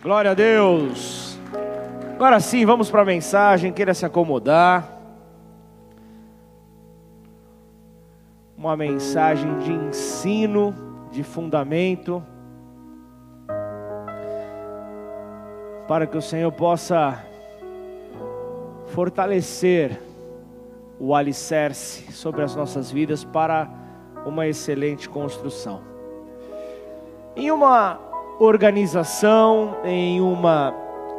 Glória a Deus. Agora sim, vamos para a mensagem. Queira se acomodar. Uma mensagem de ensino, de fundamento, para que o Senhor possa fortalecer o alicerce sobre as nossas vidas para uma excelente construção. Em uma organização, em uma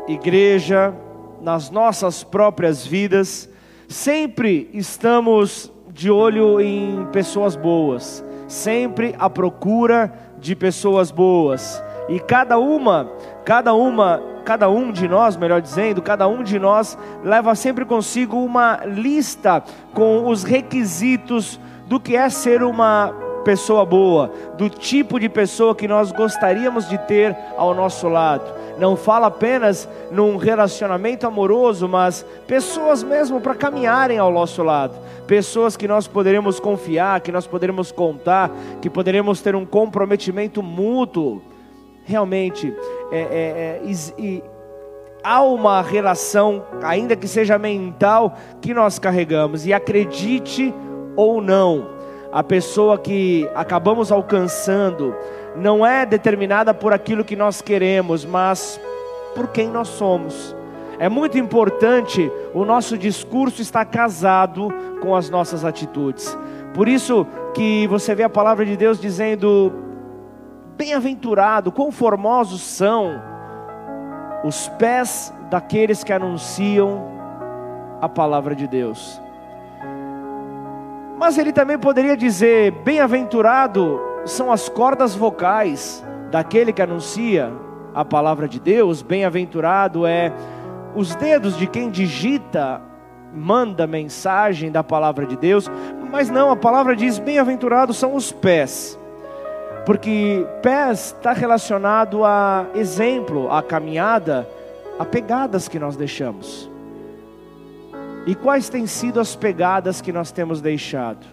igreja, nas nossas próprias vidas, sempre estamos de olho em pessoas boas, sempre à procura de pessoas boas. E cada uma, cada uma, cada um de nós, melhor dizendo, cada um de nós leva sempre consigo uma lista com os requisitos do que é ser uma pessoa boa, do tipo de pessoa que nós gostaríamos de ter ao nosso lado. Não fala apenas num relacionamento amoroso, mas pessoas mesmo para caminharem ao nosso lado, pessoas que nós poderemos confiar, que nós poderemos contar, que poderemos ter um comprometimento mútuo. Realmente, é, é, é, há uma relação, ainda que seja mental, que nós carregamos, e acredite ou não, a pessoa que acabamos alcançando não é determinada por aquilo que nós queremos, mas por quem nós somos. É muito importante o nosso discurso estar casado com as nossas atitudes. Por isso que você vê a palavra de Deus dizendo: Bem-aventurado, quão formosos são os pés daqueles que anunciam a palavra de Deus. Mas ele também poderia dizer: bem-aventurado são as cordas vocais daquele que anuncia a palavra de Deus, bem-aventurado é os dedos de quem digita, manda mensagem da palavra de Deus, mas não, a palavra diz: bem-aventurados são os pés, porque pés está relacionado a exemplo, a caminhada, a pegadas que nós deixamos. E quais têm sido as pegadas que nós temos deixado?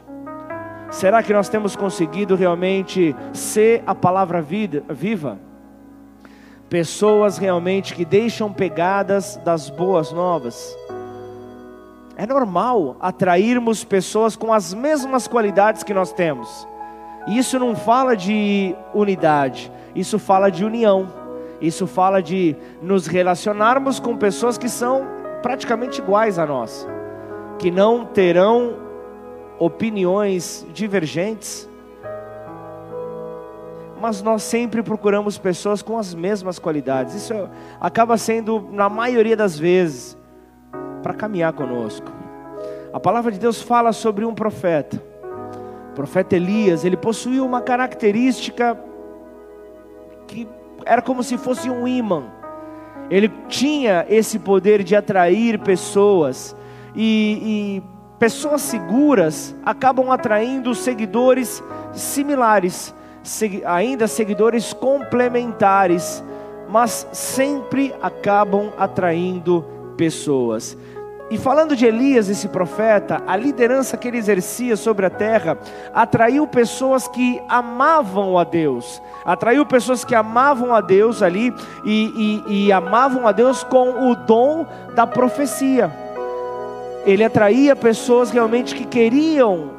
Será que nós temos conseguido realmente ser a palavra vida, viva? Pessoas realmente que deixam pegadas das boas novas. É normal atrairmos pessoas com as mesmas qualidades que nós temos. Isso não fala de unidade, isso fala de união. Isso fala de nos relacionarmos com pessoas que são praticamente iguais a nós, que não terão opiniões divergentes, mas nós sempre procuramos pessoas com as mesmas qualidades. Isso acaba sendo, na maioria das vezes, para caminhar conosco. A palavra de Deus fala sobre um profeta. O profeta Elias, ele possuía uma característica que era como se fosse um imã ele tinha esse poder de atrair pessoas, e, e pessoas seguras acabam atraindo seguidores similares, ainda seguidores complementares, mas sempre acabam atraindo pessoas. E falando de Elias, esse profeta, a liderança que ele exercia sobre a terra atraiu pessoas que amavam a Deus, atraiu pessoas que amavam a Deus ali e, e, e amavam a Deus com o dom da profecia. Ele atraía pessoas realmente que queriam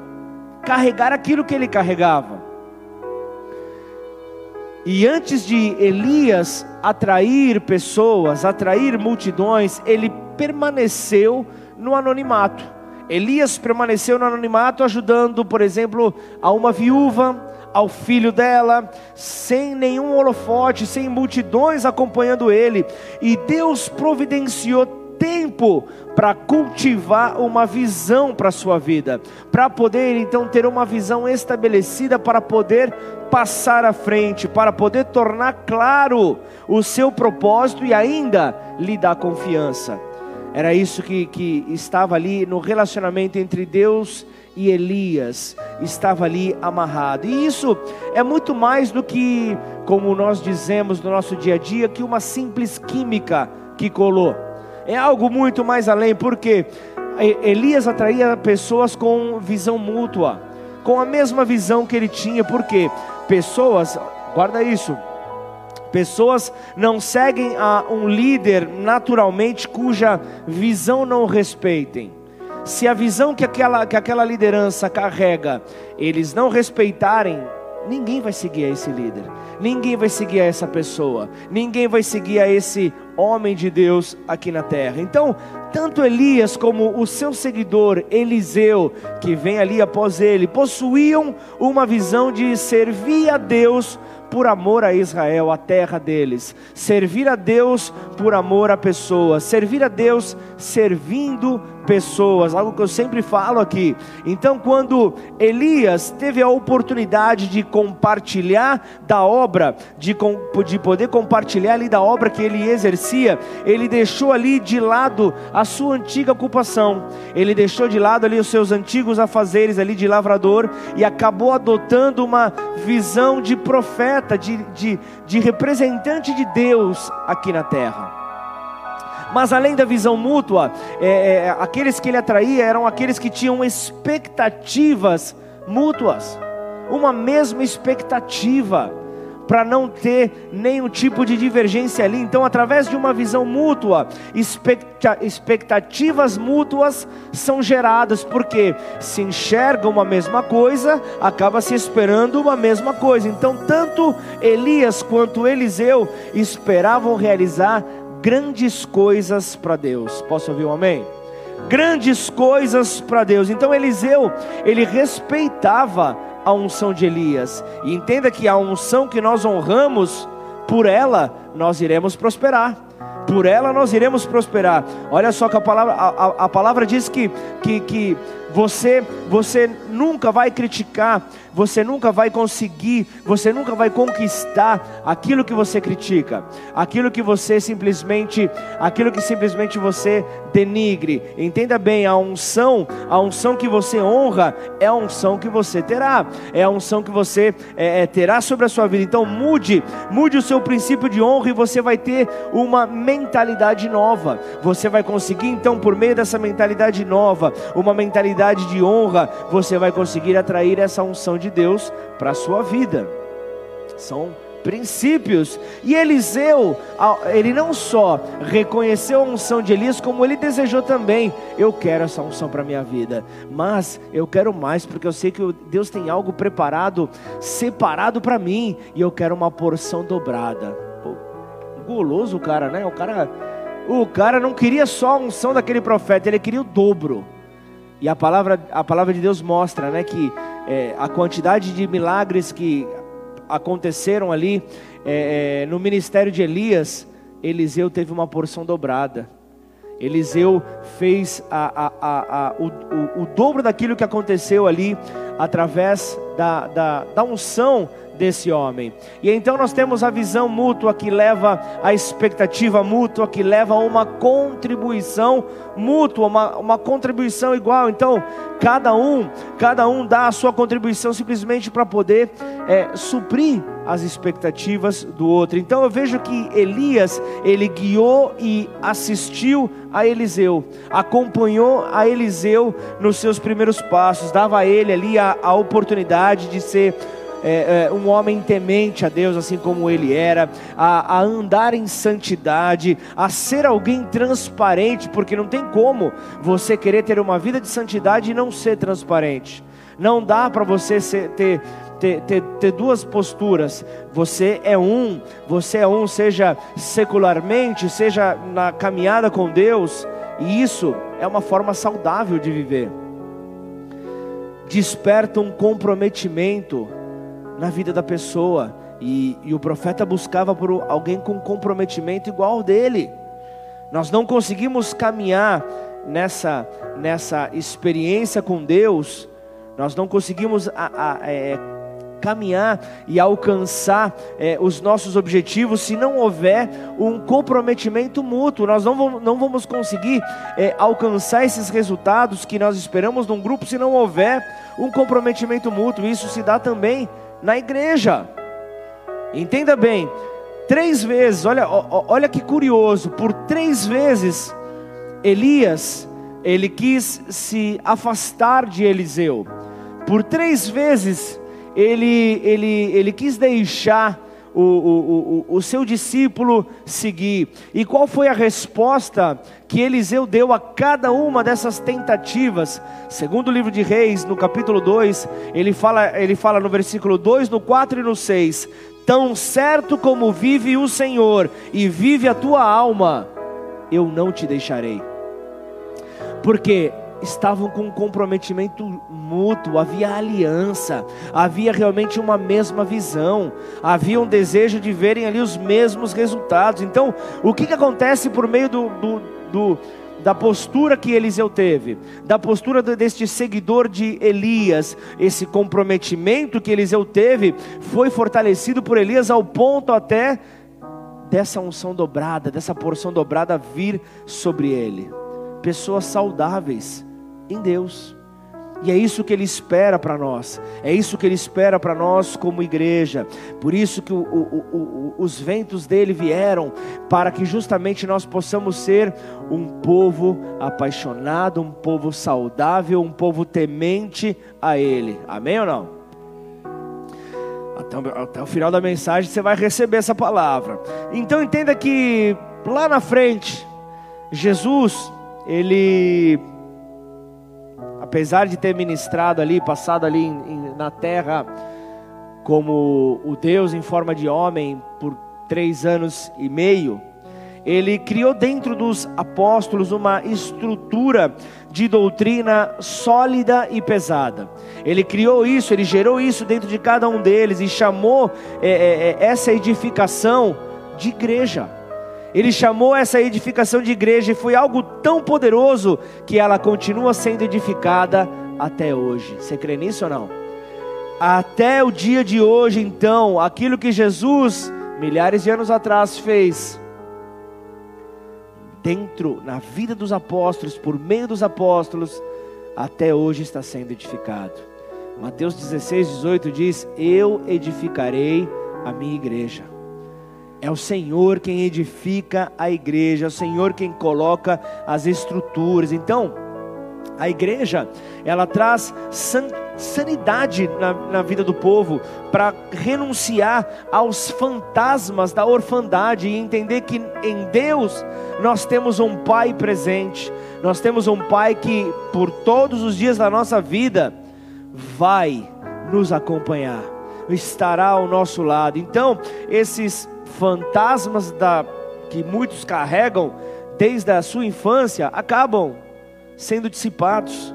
carregar aquilo que ele carregava. E antes de Elias atrair pessoas, atrair multidões, ele permaneceu no anonimato. Elias permaneceu no anonimato, ajudando, por exemplo, a uma viúva, ao filho dela, sem nenhum holofote, sem multidões acompanhando ele, e Deus providenciou tempo para cultivar uma visão para a sua vida, para poder então ter uma visão estabelecida, para poder passar à frente, para poder tornar claro o seu propósito e ainda lhe dar confiança. Era isso que, que estava ali no relacionamento entre Deus e Elias, estava ali amarrado. E isso é muito mais do que, como nós dizemos no nosso dia a dia, que uma simples química que colou. É algo muito mais além, porque Elias atraía pessoas com visão mútua, com a mesma visão que ele tinha, porque pessoas, guarda isso, Pessoas não seguem a um líder naturalmente cuja visão não respeitem. Se a visão que aquela, que aquela liderança carrega, eles não respeitarem, ninguém vai seguir a esse líder, ninguém vai seguir a essa pessoa, ninguém vai seguir a esse homem de Deus aqui na terra. Então, tanto Elias como o seu seguidor Eliseu, que vem ali após ele, possuíam uma visão de servir a Deus por amor a Israel, a terra deles, servir a Deus por amor a pessoas, servir a Deus servindo pessoas, algo que eu sempre falo aqui. Então, quando Elias teve a oportunidade de compartilhar da obra, de, de poder compartilhar ali da obra que ele exercia, ele deixou ali de lado a sua antiga ocupação, ele deixou de lado ali os seus antigos afazeres ali de lavrador e acabou adotando uma visão de profeta, de, de, de representante de Deus aqui na terra. Mas além da visão mútua, é, é, aqueles que ele atraía eram aqueles que tinham expectativas mútuas, uma mesma expectativa para não ter nenhum tipo de divergência ali. Então, através de uma visão mútua, expectativas mútuas são geradas, porque se enxerga uma mesma coisa, acaba se esperando uma mesma coisa. Então, tanto Elias quanto Eliseu esperavam realizar grandes coisas para Deus. Posso ouvir um amém? Grandes coisas para Deus. Então Eliseu, ele respeitava a unção de Elias. E entenda que a unção que nós honramos, por ela nós iremos prosperar por ela nós iremos prosperar. Olha só que a palavra, a, a, a palavra diz que, que, que você, você nunca vai criticar, você nunca vai conseguir, você nunca vai conquistar aquilo que você critica, aquilo que você simplesmente, aquilo que simplesmente você denigre. Entenda bem, a unção, a unção que você honra é a unção que você terá, é a unção que você é, é, terá sobre a sua vida. Então mude, mude o seu princípio de honra e você vai ter uma mentalidade nova. Você vai conseguir então por meio dessa mentalidade nova, uma mentalidade mentalidade de honra, você vai conseguir atrair essa unção de Deus para a sua vida. São princípios. E Eliseu, ele não só reconheceu a unção de Elias, como ele desejou também: eu quero essa unção para minha vida, mas eu quero mais, porque eu sei que Deus tem algo preparado, separado para mim, e eu quero uma porção dobrada. Pô, guloso o cara, né? O cara, o cara não queria só a unção daquele profeta, ele queria o dobro. E a palavra, a palavra de Deus mostra né, que é, a quantidade de milagres que aconteceram ali é, é, no ministério de Elias, Eliseu teve uma porção dobrada. Eliseu fez a, a, a, o, o, o, dobro daquilo que aconteceu ali através da, da, da unção desse homem. E então nós temos a visão mútua que leva a expectativa mútua, que leva a uma contribuição mútua, uma, uma contribuição igual. Então, cada um, cada um dá a sua contribuição simplesmente para poder é, suprir as expectativas do outro. Então eu vejo que Elias, ele guiou e assistiu a Eliseu, acompanhou a Eliseu nos seus primeiros passos, dava a ele ali a, a oportunidade de ser é, é, um homem temente a Deus, assim como ele era, a, a andar em santidade, a ser alguém transparente, porque não tem como você querer ter uma vida de santidade e não ser transparente. Não dá para você ser, ter, ter, ter, ter, duas posturas. Você é um, você é um, seja secularmente, seja na caminhada com Deus, e isso é uma forma saudável de viver. Desperta um comprometimento na vida da pessoa. E, e o profeta buscava por alguém com comprometimento igual ao dele. Nós não conseguimos caminhar nessa, nessa experiência com Deus, nós não conseguimos a, a, é, caminhar e alcançar é, os nossos objetivos se não houver um comprometimento mútuo. Nós não vamos, não vamos conseguir é, alcançar esses resultados que nós esperamos num grupo se não houver um comprometimento mútuo. Isso se dá também na igreja. Entenda bem, três vezes, olha, olha que curioso, por três vezes Elias, ele quis se afastar de Eliseu. Por três vezes ele, ele, ele quis deixar o, o, o, o seu discípulo seguir. E qual foi a resposta que Eliseu deu a cada uma dessas tentativas? Segundo o livro de Reis, no capítulo 2, ele fala, ele fala no versículo 2, no 4 e no 6: Tão certo como vive o Senhor e vive a tua alma, eu não te deixarei. Porque estavam com um comprometimento mútuo, havia aliança, havia realmente uma mesma visão, havia um desejo de verem ali os mesmos resultados. Então, o que, que acontece por meio do, do, do da postura que Eliseu teve, da postura deste seguidor de Elias, esse comprometimento que Eliseu teve, foi fortalecido por Elias ao ponto até dessa unção dobrada, dessa porção dobrada vir sobre ele. Pessoas saudáveis, em Deus. E é isso que Ele espera para nós, é isso que Ele espera para nós como igreja. Por isso que o, o, o, os ventos dele vieram, para que justamente nós possamos ser um povo apaixonado, um povo saudável, um povo temente a Ele. Amém ou não? Até, até o final da mensagem você vai receber essa palavra. Então entenda que lá na frente, Jesus, Ele apesar de ter ministrado ali, passado ali em, em, na terra como o Deus em forma de homem por três anos e meio, ele criou dentro dos apóstolos uma estrutura de doutrina sólida e pesada. Ele criou isso, ele gerou isso dentro de cada um deles e chamou é, é, é essa edificação de igreja. Ele chamou essa edificação de igreja e foi algo tão poderoso que ela continua sendo edificada até hoje. Você crê nisso ou não? Até o dia de hoje, então, aquilo que Jesus, milhares de anos atrás, fez, dentro, na vida dos apóstolos, por meio dos apóstolos, até hoje está sendo edificado. Mateus 16, 18 diz: Eu edificarei a minha igreja. É o Senhor quem edifica a igreja, é o Senhor quem coloca as estruturas. Então, a igreja, ela traz sanidade na, na vida do povo, para renunciar aos fantasmas da orfandade e entender que em Deus nós temos um Pai presente, nós temos um Pai que por todos os dias da nossa vida vai nos acompanhar, estará ao nosso lado. Então, esses fantasmas da, que muitos carregam desde a sua infância acabam sendo dissipados.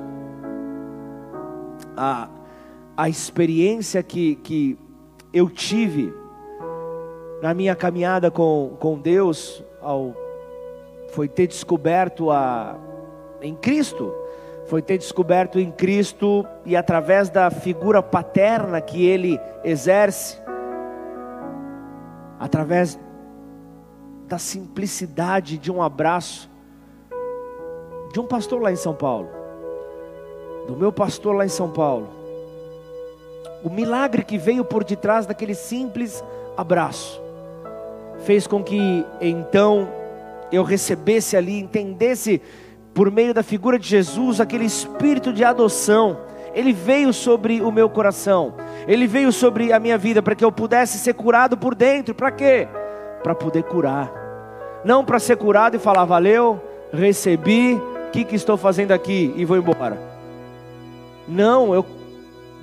A, a experiência que, que eu tive na minha caminhada com, com Deus ao, foi ter descoberto a, em Cristo, foi ter descoberto em Cristo e através da figura paterna que Ele exerce, através da simplicidade de um abraço de um pastor lá em São Paulo, do meu pastor lá em São Paulo. O milagre que veio por detrás daquele simples abraço fez com que então eu recebesse ali, entendesse por meio da figura de Jesus aquele espírito de adoção ele veio sobre o meu coração, ele veio sobre a minha vida para que eu pudesse ser curado por dentro. Para quê? Para poder curar, não para ser curado e falar valeu, recebi, o que, que estou fazendo aqui e vou embora. Não, eu,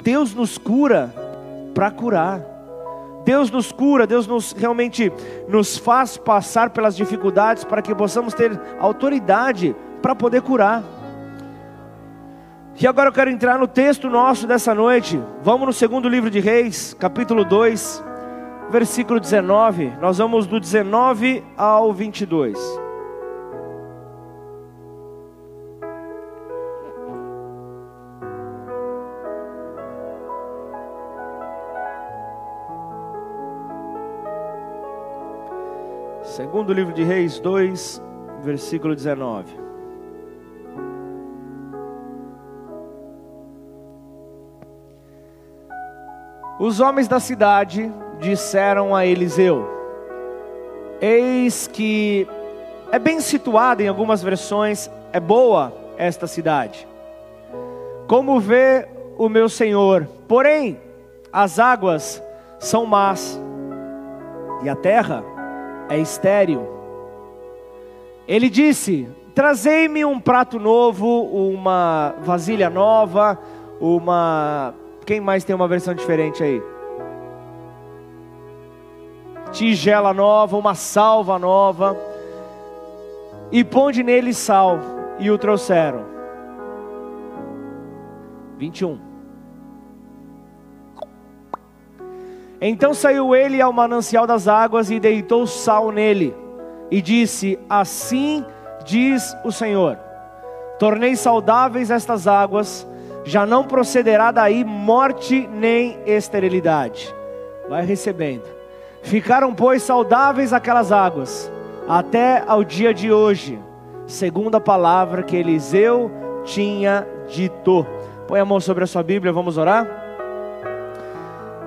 Deus nos cura para curar. Deus nos cura, Deus nos realmente nos faz passar pelas dificuldades para que possamos ter autoridade para poder curar. E agora eu quero entrar no texto nosso dessa noite. Vamos no segundo livro de Reis, capítulo 2, versículo 19. Nós vamos do 19 ao 22. Segundo livro de Reis 2, versículo 19. Os homens da cidade disseram a Eliseu: Eis que é bem situada em algumas versões, é boa esta cidade. Como vê o meu senhor, porém as águas são más. e a terra é estéril. Ele disse: Trazei-me um prato novo, uma vasilha nova, uma. Quem mais tem uma versão diferente aí? Tigela nova, uma salva nova, e ponde nele sal, e o trouxeram. 21. Então saiu ele ao manancial das águas e deitou sal nele, e disse: Assim diz o Senhor: Tornei saudáveis estas águas, já não procederá daí morte nem esterilidade. Vai recebendo. Ficaram, pois, saudáveis aquelas águas, até ao dia de hoje, segundo a palavra que Eliseu tinha dito. Põe a mão sobre a sua Bíblia, vamos orar.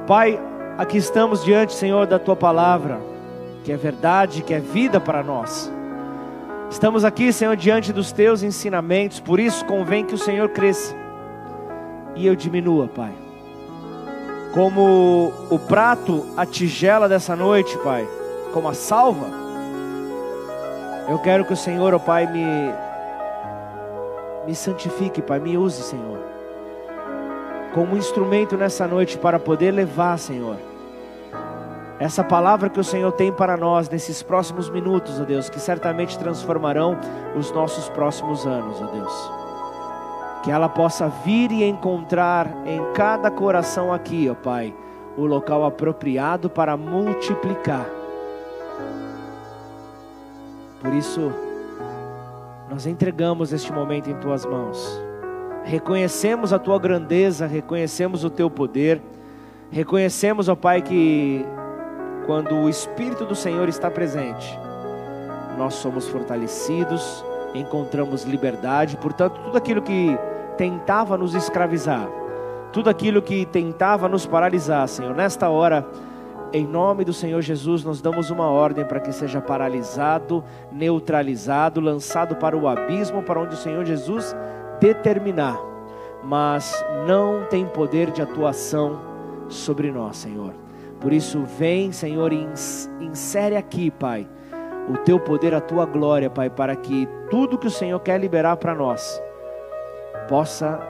Pai, aqui estamos diante, Senhor, da tua palavra, que é verdade, que é vida para nós. Estamos aqui, Senhor, diante dos teus ensinamentos, por isso convém que o Senhor cresça e eu diminua, Pai. Como o prato, a tigela dessa noite, Pai, como a salva, eu quero que o Senhor, ó Pai, me, me santifique, Pai, me use, Senhor, como instrumento nessa noite para poder levar, Senhor essa palavra que o Senhor tem para nós nesses próximos minutos, ó Deus, que certamente transformarão os nossos próximos anos, ó Deus. Que ela possa vir e encontrar em cada coração aqui, ó Pai, o local apropriado para multiplicar. Por isso, nós entregamos este momento em tuas mãos. Reconhecemos a tua grandeza, reconhecemos o teu poder, reconhecemos, ó Pai, que quando o Espírito do Senhor está presente, nós somos fortalecidos, encontramos liberdade, portanto, tudo aquilo que tentava nos escravizar, tudo aquilo que tentava nos paralisar, Senhor, nesta hora, em nome do Senhor Jesus, nós damos uma ordem para que seja paralisado, neutralizado, lançado para o abismo, para onde o Senhor Jesus determinar, mas não tem poder de atuação sobre nós, Senhor. Por isso, vem, Senhor, e insere aqui, Pai, o teu poder, a tua glória, Pai, para que tudo que o Senhor quer liberar para nós possa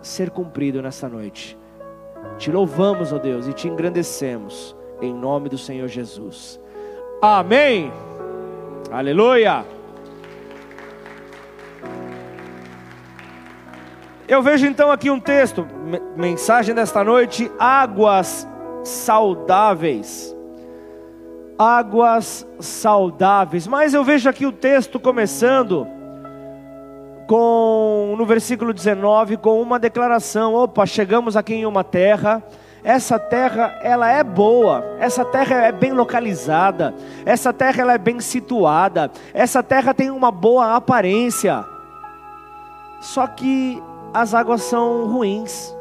ser cumprido nessa noite. Te louvamos, ó Deus, e te engrandecemos, em nome do Senhor Jesus. Amém. Aleluia. Eu vejo então aqui um texto, mensagem desta noite: águas saudáveis. Águas saudáveis. Mas eu vejo aqui o texto começando com no versículo 19 com uma declaração: opa, chegamos aqui em uma terra. Essa terra ela é boa, essa terra é bem localizada, essa terra ela é bem situada, essa terra tem uma boa aparência. Só que as águas são ruins,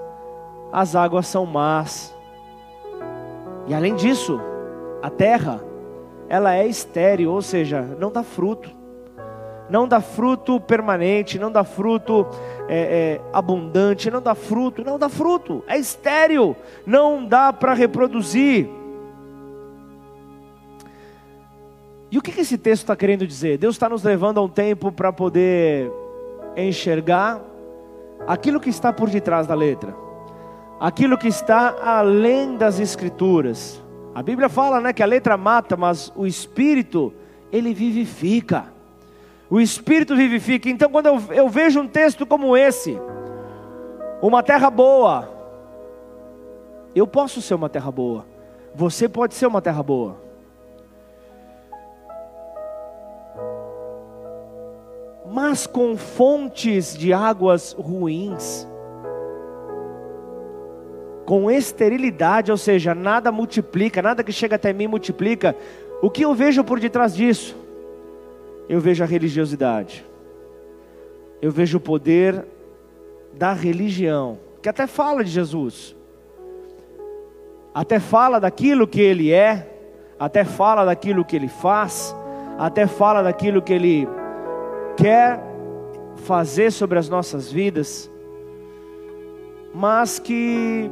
as águas são más. E além disso, a terra, ela é estéril, ou seja, não dá fruto. Não dá fruto permanente, não dá fruto é, é, abundante, não dá fruto, não dá fruto, é estéril, não dá para reproduzir. E o que esse texto está querendo dizer? Deus está nos levando a um tempo para poder enxergar aquilo que está por detrás da letra, aquilo que está além das escrituras. A Bíblia fala, né, que a letra mata, mas o espírito ele vivifica. O espírito vivifica. Então, quando eu, eu vejo um texto como esse, uma terra boa, eu posso ser uma terra boa. Você pode ser uma terra boa. mas com fontes de águas ruins, com esterilidade, ou seja, nada multiplica, nada que chega até mim multiplica. O que eu vejo por detrás disso? Eu vejo a religiosidade, eu vejo o poder da religião, que até fala de Jesus, até fala daquilo que ele é, até fala daquilo que ele faz, até fala daquilo que ele quer fazer sobre as nossas vidas, mas que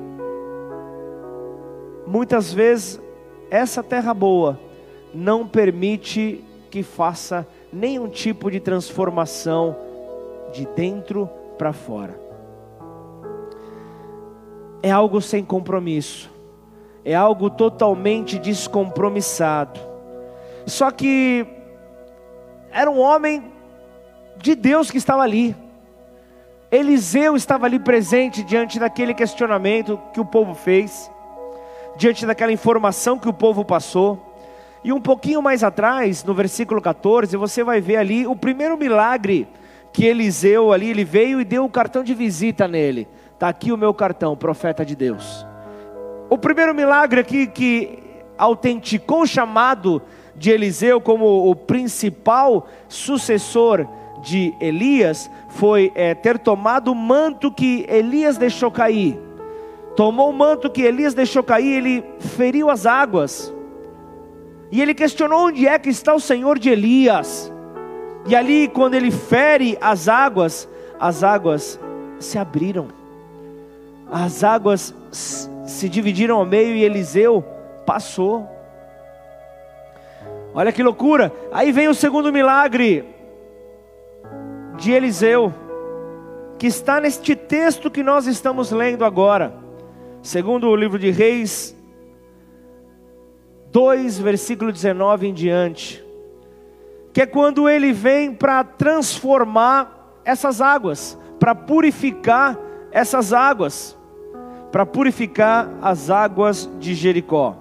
muitas vezes essa terra boa não permite que faça nenhum tipo de transformação de dentro para fora. É algo sem compromisso, é algo totalmente descompromissado. Só que era um homem de Deus que estava ali. Eliseu estava ali presente diante daquele questionamento que o povo fez, diante daquela informação que o povo passou. E um pouquinho mais atrás, no versículo 14, você vai ver ali o primeiro milagre que Eliseu ali, ele veio e deu o cartão de visita nele. Está aqui o meu cartão, profeta de Deus. O primeiro milagre aqui que autenticou o chamado de Eliseu como o principal sucessor de Elias foi é, ter tomado o manto que Elias deixou cair. Tomou o manto que Elias deixou cair, ele feriu as águas. E ele questionou onde é que está o Senhor de Elias. E ali, quando ele fere as águas, as águas se abriram. As águas se dividiram ao meio e Eliseu passou. Olha que loucura. Aí vem o segundo milagre de Eliseu, que está neste texto que nós estamos lendo agora. Segundo o livro de Reis, 2, versículo 19 em diante, que é quando ele vem para transformar essas águas, para purificar essas águas, para purificar as águas de Jericó.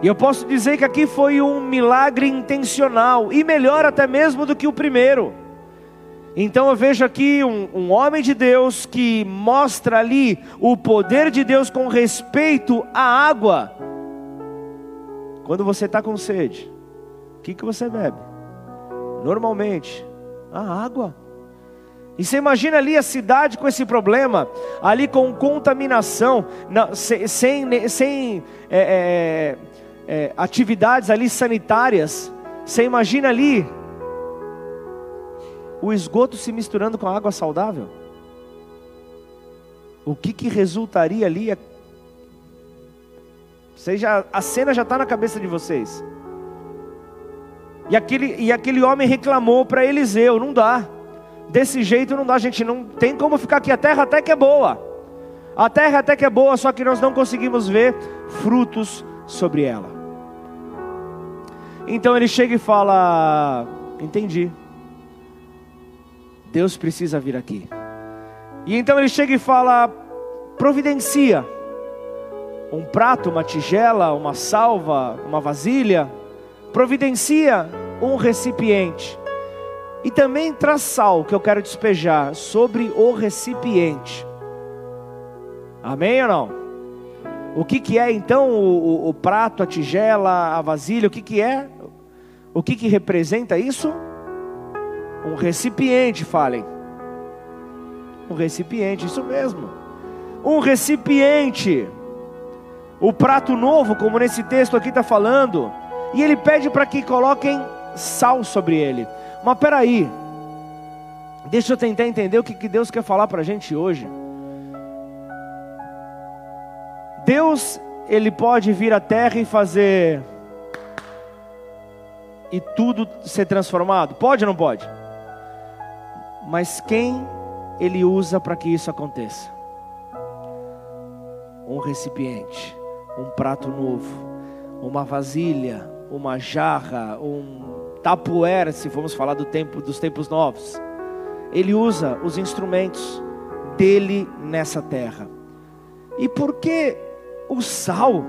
E eu posso dizer que aqui foi um milagre intencional, e melhor até mesmo do que o primeiro. Então eu vejo aqui um, um, homem de Deus que mostra ali o poder de Deus com respeito à água, quando você está com sede, o que, que você bebe? Normalmente, a água. E você imagina ali a cidade com esse problema, ali com contaminação, sem, sem, é, é, é, atividades ali sanitárias. Você imagina ali o esgoto se misturando com a água saudável? O que, que resultaria ali vocês já, a cena já está na cabeça de vocês. E aquele, e aquele homem reclamou para Eliseu: não dá, desse jeito não dá, gente, não tem como ficar aqui. A terra até que é boa, a terra até que é boa, só que nós não conseguimos ver frutos sobre ela. Então ele chega e fala: entendi, Deus precisa vir aqui. E então ele chega e fala: providencia um prato, uma tigela, uma salva, uma vasilha, providencia um recipiente. E também traz sal que eu quero despejar sobre o recipiente. Amém ou não? O que, que é então o, o, o prato, a tigela, a vasilha? O que, que é? O que, que representa isso? Um recipiente, falem. Um recipiente, isso mesmo. Um recipiente o prato novo, como nesse texto aqui está falando, e ele pede para que coloquem sal sobre ele. Mas peraí, deixa eu tentar entender o que, que Deus quer falar para a gente hoje. Deus, ele pode vir à terra e fazer e tudo ser transformado? Pode ou não pode? Mas quem ele usa para que isso aconteça? Um recipiente um prato novo, uma vasilha, uma jarra, um tapuera, se formos falar do tempo dos tempos novos. Ele usa os instrumentos dele nessa terra. E por que o sal?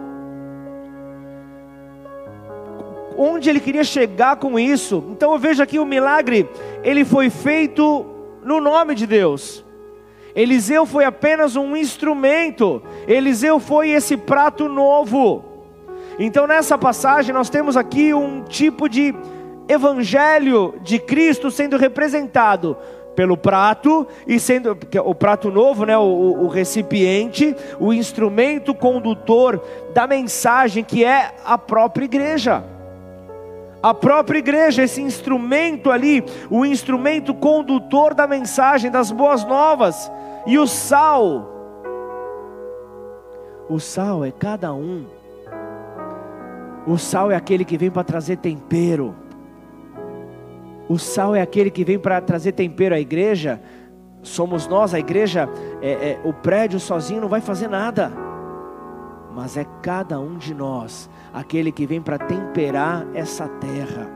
Onde ele queria chegar com isso? Então eu vejo aqui o milagre, ele foi feito no nome de Deus. Eliseu foi apenas um instrumento, Eliseu foi esse prato novo. Então nessa passagem nós temos aqui um tipo de evangelho de Cristo sendo representado pelo prato e sendo o prato novo, né, o, o, recipiente, o instrumento condutor da mensagem que é a própria igreja. A própria igreja, esse instrumento ali, o instrumento condutor da mensagem das boas novas. E o sal, o sal é cada um O sal é aquele que vem para trazer tempero. O sal é aquele que vem para trazer tempero à igreja. Somos nós, a igreja, é, é, o prédio sozinho não vai fazer nada. Mas é cada um de nós, aquele que vem para temperar essa terra.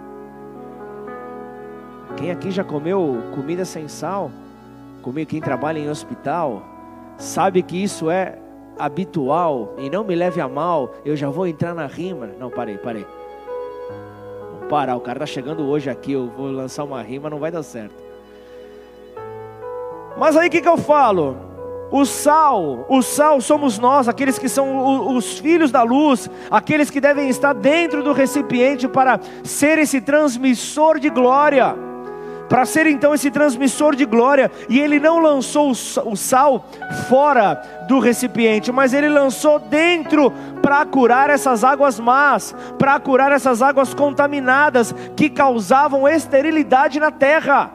Quem aqui já comeu comida sem sal? Comigo, quem trabalha em hospital, sabe que isso é habitual. E não me leve a mal, eu já vou entrar na rima. Não, parei, parei parar, o cara tá chegando hoje aqui, eu vou lançar uma rima, não vai dar certo. Mas aí o que, que eu falo? O sal, o sal somos nós, aqueles que são os filhos da luz, aqueles que devem estar dentro do recipiente para ser esse transmissor de glória para ser então esse transmissor de glória. E ele não lançou o sal fora do recipiente, mas ele lançou dentro para curar essas águas más, para curar essas águas contaminadas que causavam esterilidade na terra.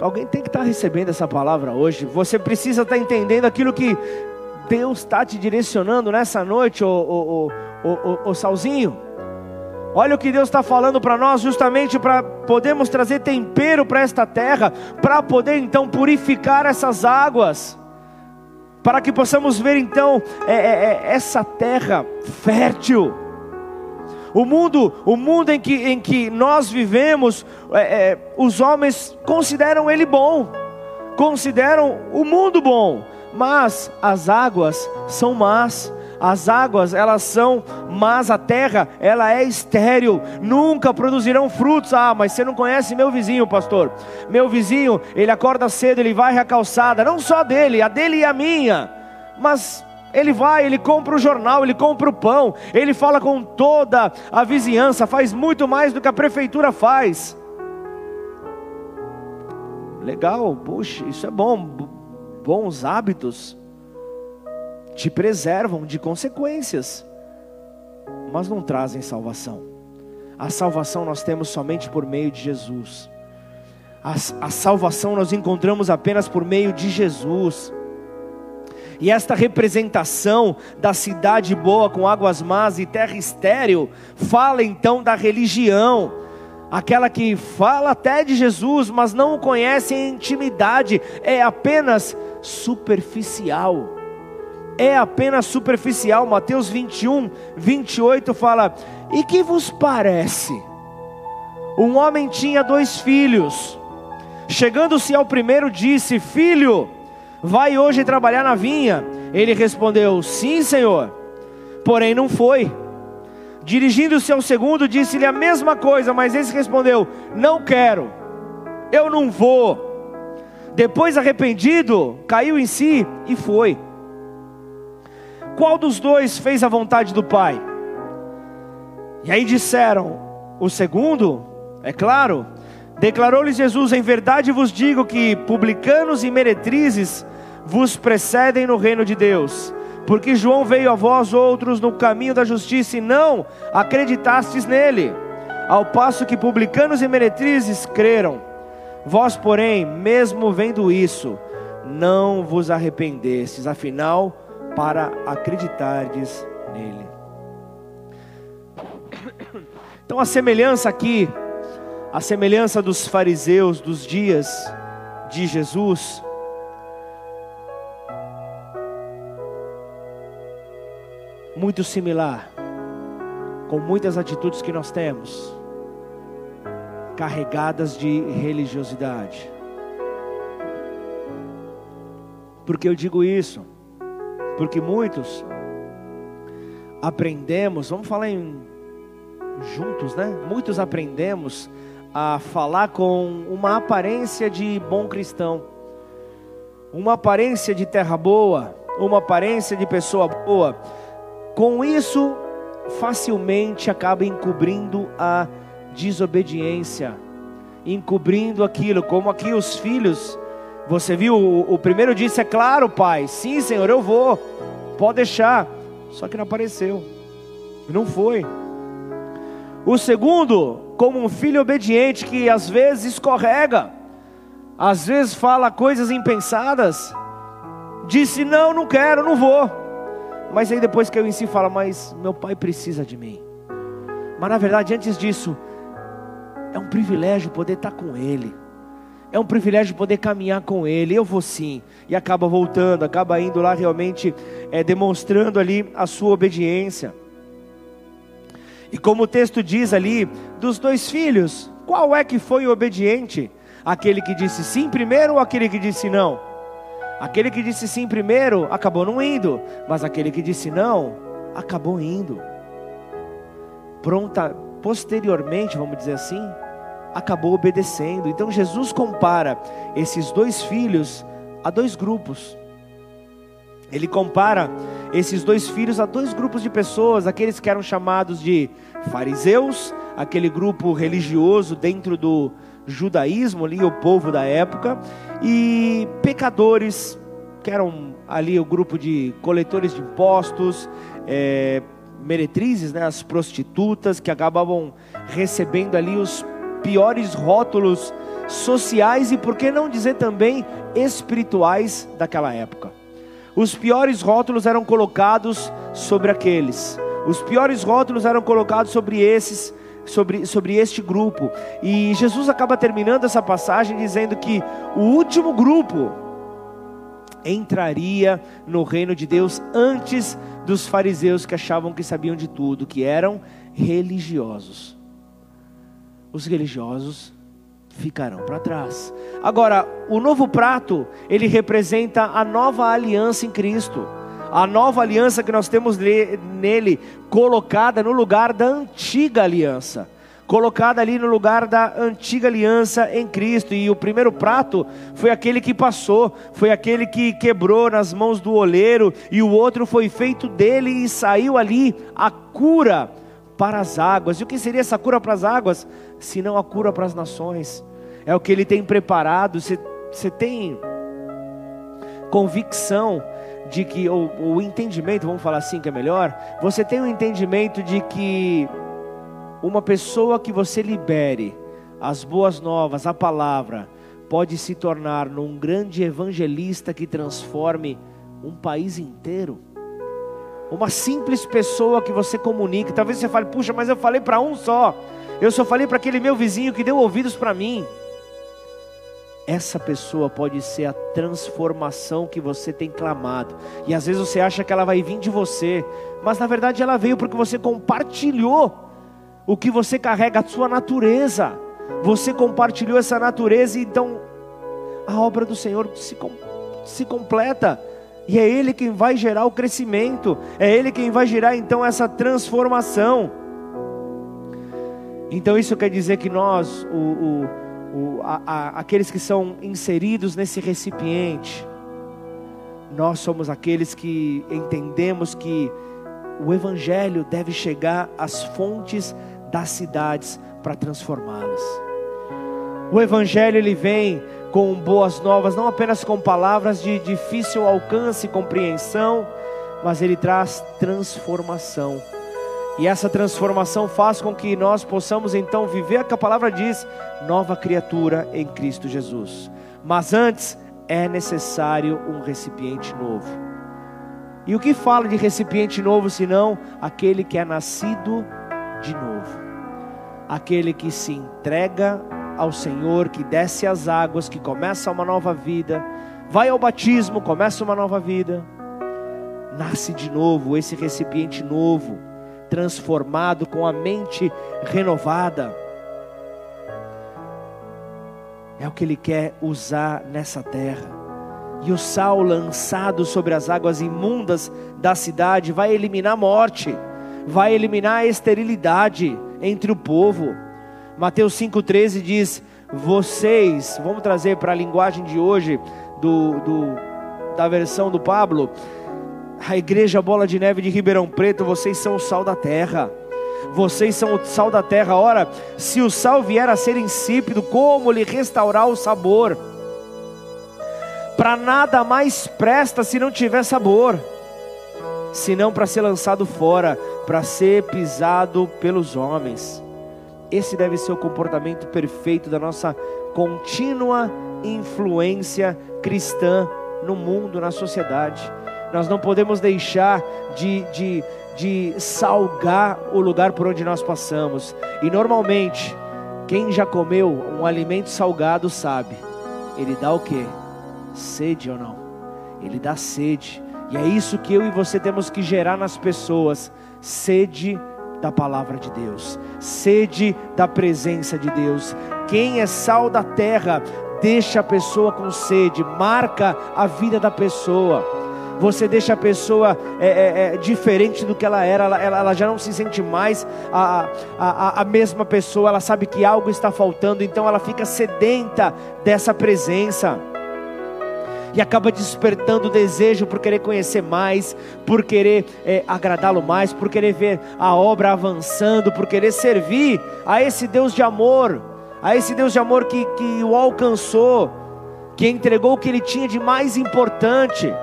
alguém tem que estar tá recebendo essa palavra hoje. Você precisa estar tá entendendo aquilo que Deus está te direcionando nessa noite, ô, ô Salzinho. Olha o que Deus está falando para nós, justamente para podermos trazer tempero para esta terra, para poder então purificar essas águas, para que possamos ver então é, é, é, essa terra fértil. O mundo, o mundo em que, em que nós vivemos, é, é, os homens consideram ele bom, consideram o mundo bom, mas as águas são más as águas elas são mas a terra ela é estéril, nunca produzirão frutos. Ah, mas você não conhece meu vizinho, pastor? Meu vizinho, ele acorda cedo, ele vai a calçada, não só dele, a dele e a minha, mas ele vai, ele compra o jornal, ele compra o pão, ele fala com toda a vizinhança, faz muito mais do que a prefeitura faz. Legal, puxa, isso é bom, bons hábitos te preservam de consequências, mas não trazem salvação. A salvação nós temos somente por meio de Jesus. A, a salvação nós encontramos apenas por meio de Jesus. E esta representação da cidade boa com águas más e terra estéril fala então da religião, aquela que fala até de Jesus, mas não o conhece em intimidade, é apenas superficial é apenas superficial. Mateus 21, 28 fala: E que vos parece? Um homem tinha dois filhos. Chegando-se ao primeiro, disse: Filho, vai hoje trabalhar na vinha. Ele respondeu: Sim, senhor. Porém, não foi. Dirigindo-se ao segundo, disse-lhe a mesma coisa, mas esse respondeu: Não quero, eu não vou. Depois, arrependido, caiu em si e foi. Qual dos dois fez a vontade do Pai? E aí disseram: O segundo, é claro. Declarou-lhes Jesus: Em verdade vos digo que publicanos e meretrizes vos precedem no reino de Deus. Porque João veio a vós outros no caminho da justiça e não acreditastes nele, ao passo que publicanos e meretrizes creram. Vós, porém, mesmo vendo isso, não vos arrependestes, afinal, para acreditardes nele. Então a semelhança aqui, a semelhança dos fariseus dos dias de Jesus, muito similar, com muitas atitudes que nós temos, carregadas de religiosidade. Porque eu digo isso? Porque muitos aprendemos, vamos falar em juntos, né? Muitos aprendemos a falar com uma aparência de bom cristão, uma aparência de terra boa, uma aparência de pessoa boa. Com isso, facilmente acaba encobrindo a desobediência, encobrindo aquilo, como aqui os filhos você viu, o, o primeiro disse: É claro, pai, sim, senhor, eu vou, pode deixar. Só que não apareceu, não foi. O segundo, como um filho obediente que às vezes escorrega, às vezes fala coisas impensadas, disse: Não, não quero, não vou. Mas aí depois que eu em si fala, mas meu pai precisa de mim. Mas na verdade, antes disso, é um privilégio poder estar com ele. É um privilégio poder caminhar com Ele. Eu vou sim. E acaba voltando, acaba indo lá realmente é, demonstrando ali a sua obediência. E como o texto diz ali, dos dois filhos, qual é que foi o obediente? Aquele que disse sim primeiro ou aquele que disse não? Aquele que disse sim primeiro acabou não indo, mas aquele que disse não acabou indo. Pronta, posteriormente, vamos dizer assim, acabou obedecendo. Então Jesus compara esses dois filhos a dois grupos. Ele compara esses dois filhos a dois grupos de pessoas, aqueles que eram chamados de fariseus, aquele grupo religioso dentro do judaísmo ali, o povo da época, e pecadores, que eram ali o grupo de coletores de impostos, é, meretrizes, né, as prostitutas, que acabavam recebendo ali os piores rótulos sociais e, por que não dizer também, espirituais daquela época. Os piores rótulos eram colocados sobre aqueles, os piores rótulos eram colocados sobre esses, sobre, sobre este grupo. E Jesus acaba terminando essa passagem dizendo que o último grupo entraria no reino de Deus antes dos fariseus que achavam que sabiam de tudo, que eram religiosos os religiosos ficarão para trás. Agora, o novo prato, ele representa a nova aliança em Cristo. A nova aliança que nós temos nele, colocada no lugar da antiga aliança. Colocada ali no lugar da antiga aliança em Cristo. E o primeiro prato foi aquele que passou, foi aquele que quebrou nas mãos do oleiro, e o outro foi feito dele e saiu ali a cura para as águas. E o que seria essa cura para as águas? Se não a cura para as nações. É o que ele tem preparado. Você, você tem convicção de que, ou o entendimento, vamos falar assim que é melhor, você tem o um entendimento de que uma pessoa que você libere as boas novas, a palavra, pode se tornar num grande evangelista que transforme um país inteiro. Uma simples pessoa que você comunique. Talvez você fale, puxa, mas eu falei para um só. Eu só falei para aquele meu vizinho que deu ouvidos para mim. Essa pessoa pode ser a transformação que você tem clamado. E às vezes você acha que ela vai vir de você, mas na verdade ela veio porque você compartilhou o que você carrega, a sua natureza. Você compartilhou essa natureza, e então a obra do Senhor se, se completa. E é Ele quem vai gerar o crescimento, é Ele quem vai gerar então essa transformação. Então isso quer dizer que nós, o, o, o, a, a, aqueles que são inseridos nesse recipiente, nós somos aqueles que entendemos que o Evangelho deve chegar às fontes das cidades para transformá-las. O Evangelho ele vem com boas novas, não apenas com palavras de difícil alcance e compreensão, mas ele traz transformação. E essa transformação faz com que nós possamos então viver o que a palavra diz, nova criatura em Cristo Jesus. Mas antes é necessário um recipiente novo. E o que fala de recipiente novo senão aquele que é nascido de novo? Aquele que se entrega ao Senhor, que desce as águas, que começa uma nova vida, vai ao batismo, começa uma nova vida, nasce de novo, esse recipiente novo, transformado com a mente renovada. É o que ele quer usar nessa terra. E o sal lançado sobre as águas imundas da cidade vai eliminar a morte, vai eliminar a esterilidade entre o povo Mateus 5,13 diz: Vocês, vamos trazer para a linguagem de hoje, do, do, da versão do Pablo, a igreja Bola de Neve de Ribeirão Preto, vocês são o sal da terra. Vocês são o sal da terra. Ora, se o sal vier a ser insípido, como lhe restaurar o sabor? Para nada mais presta se não tiver sabor, senão para ser lançado fora, para ser pisado pelos homens. Esse deve ser o comportamento perfeito da nossa contínua influência cristã no mundo, na sociedade. nós não podemos deixar de, de, de salgar o lugar por onde nós passamos. E normalmente, quem já comeu um alimento salgado sabe, ele dá o que? Sede ou não? Ele dá sede. E é isso que eu e você temos que gerar nas pessoas: sede da palavra de Deus, sede da presença de Deus. Quem é sal da terra, deixa a pessoa com sede, marca a vida da pessoa. Você deixa a pessoa é, é, é, diferente do que ela era, ela, ela, já não se sente mais a, a, a mesma pessoa, ela sabe que algo está faltando, então ela fica sedenta dessa presença e acaba despertando o desejo por querer conhecer mais, por querer é, agradá-lo mais, por querer ver a obra avançando, por querer servir a esse Deus de amor, a esse Deus de amor que, que o alcançou, que entregou o que ele tinha de mais importante.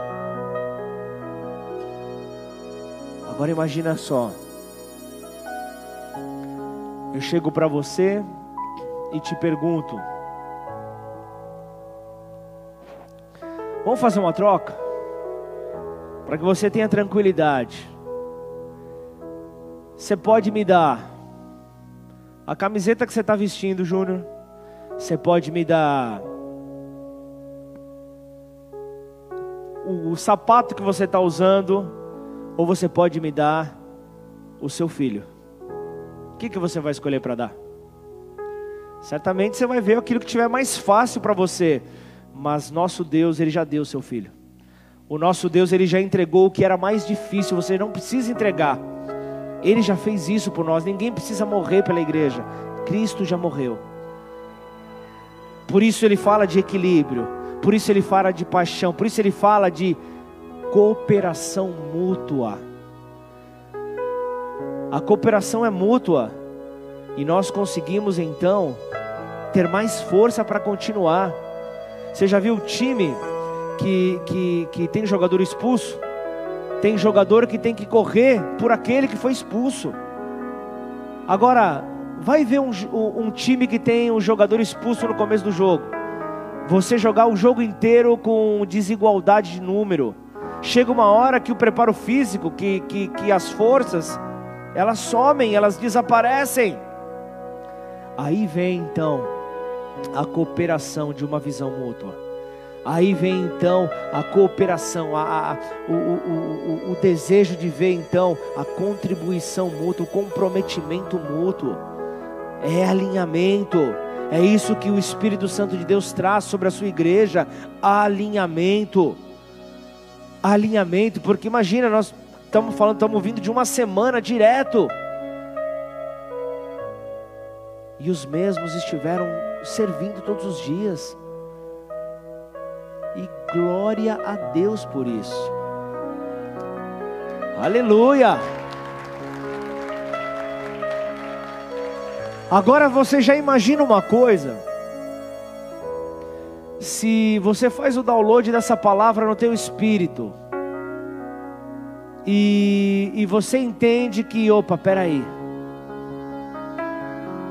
Agora imagina só. Eu chego para você e te pergunto: Vamos fazer uma troca? Para que você tenha tranquilidade. Você pode me dar a camiseta que você está vestindo, Júnior. Você pode me dar o, o sapato que você está usando. Ou você pode me dar o seu filho. O que, que você vai escolher para dar? Certamente você vai ver aquilo que tiver mais fácil para você mas nosso Deus, ele já deu o seu filho. O nosso Deus, ele já entregou o que era mais difícil, você não precisa entregar. Ele já fez isso por nós, ninguém precisa morrer pela igreja. Cristo já morreu. Por isso ele fala de equilíbrio, por isso ele fala de paixão, por isso ele fala de cooperação mútua. A cooperação é mútua e nós conseguimos então ter mais força para continuar. Você já viu o time que, que, que tem jogador expulso? Tem jogador que tem que correr por aquele que foi expulso. Agora, vai ver um, um time que tem um jogador expulso no começo do jogo. Você jogar o jogo inteiro com desigualdade de número. Chega uma hora que o preparo físico, que, que, que as forças, elas somem, elas desaparecem. Aí vem então a cooperação de uma visão mútua. Aí vem então a cooperação, a, a o, o, o, o, desejo de ver então a contribuição mútua, o comprometimento mútuo. É alinhamento. É isso que o Espírito Santo de Deus traz sobre a sua igreja: alinhamento. Alinhamento, porque imagina, nós estamos falando, estamos vindo de uma semana direto. E os mesmos estiveram servindo todos os dias. E glória a Deus por isso. Aleluia! Agora você já imagina uma coisa? Se você faz o download dessa palavra no teu espírito e, e você entende que, opa, peraí,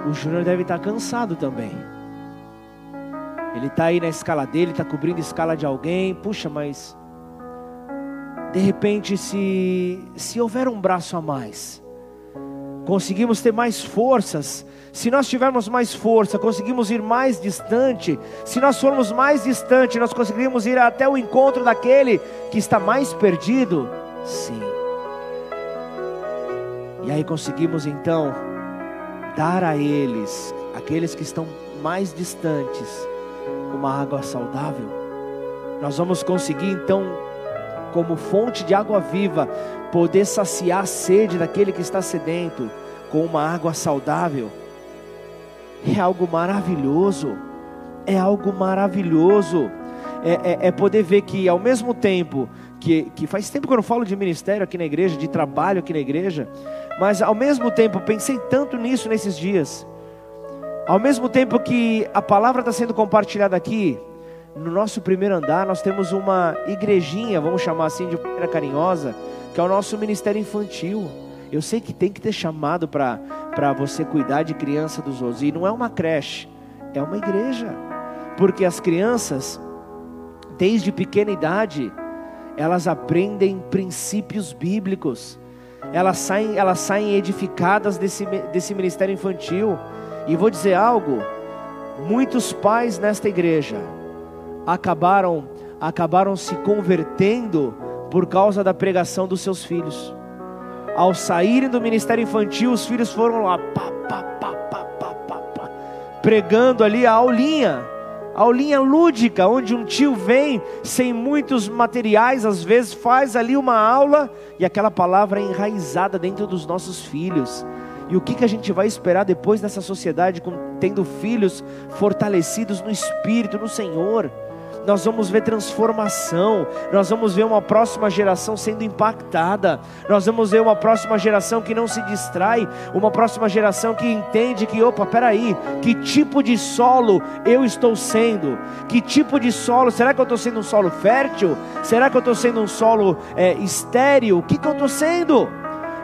o Júnior deve estar cansado também. Ele está aí na escala dele, está cobrindo a escala de alguém. Puxa, mas de repente, se, se houver um braço a mais, conseguimos ter mais forças. Se nós tivermos mais força, conseguimos ir mais distante. Se nós formos mais distante, nós conseguimos ir até o encontro daquele que está mais perdido? Sim. E aí conseguimos então dar a eles, aqueles que estão mais distantes, uma água saudável. Nós vamos conseguir então, como fonte de água viva, poder saciar a sede daquele que está sedento com uma água saudável. É algo maravilhoso, é algo maravilhoso. É, é, é, poder ver que ao mesmo tempo que, que faz tempo que eu não falo de ministério aqui na igreja, de trabalho aqui na igreja, mas ao mesmo tempo pensei tanto nisso nesses dias. Ao mesmo tempo que a palavra está sendo compartilhada aqui, no nosso primeiro andar nós temos uma igrejinha, vamos chamar assim de maneira carinhosa, que é o nosso ministério infantil. Eu sei que tem que ter chamado para você cuidar de criança dos outros. E não é uma creche, é uma igreja. Porque as crianças, desde pequena idade, elas aprendem princípios bíblicos, elas saem, elas saem edificadas desse, desse ministério infantil. E vou dizer algo: muitos pais nesta igreja acabaram acabaram se convertendo por causa da pregação dos seus filhos. Ao saírem do ministério infantil, os filhos foram lá pá, pá, pá, pá, pá, pá, pá, pregando ali a aulinha aulinha lúdica, onde um tio vem sem muitos materiais, às vezes faz ali uma aula e aquela palavra é enraizada dentro dos nossos filhos. E o que, que a gente vai esperar depois nessa sociedade, com, tendo filhos fortalecidos no Espírito, no Senhor? nós vamos ver transformação, nós vamos ver uma próxima geração sendo impactada, nós vamos ver uma próxima geração que não se distrai, uma próxima geração que entende que, opa, peraí, que tipo de solo eu estou sendo? Que tipo de solo? Será que eu estou sendo um solo fértil? Será que eu estou sendo um solo é, estéril? O que, que eu estou sendo?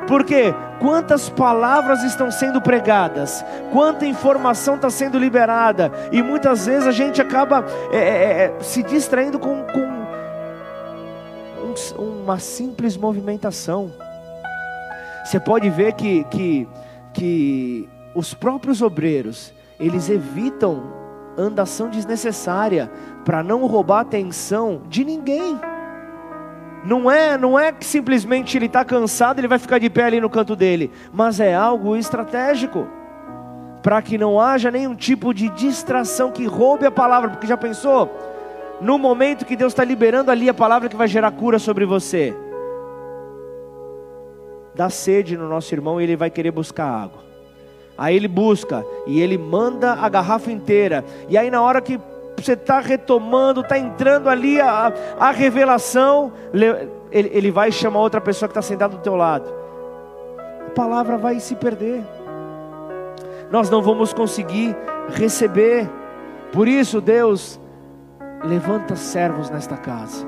Porque quantas palavras estão sendo pregadas, quanta informação está sendo liberada, e muitas vezes a gente acaba é, é, é, é se distraindo com, com um, uma simples movimentação. Você pode ver que, que, que os próprios obreiros, eles evitam andação desnecessária para não roubar a atenção de ninguém. Não é, não é que simplesmente ele está cansado, ele vai ficar de pé ali no canto dele, mas é algo estratégico para que não haja nenhum tipo de distração que roube a palavra, porque já pensou? No momento que Deus está liberando ali a palavra que vai gerar cura sobre você, dá sede no nosso irmão e ele vai querer buscar água. Aí ele busca e ele manda a garrafa inteira. E aí na hora que você está retomando, está entrando ali a, a revelação, ele, ele vai chamar outra pessoa que está sentada do teu lado. A palavra vai se perder. Nós não vamos conseguir receber. Por isso, Deus, levanta servos nesta casa.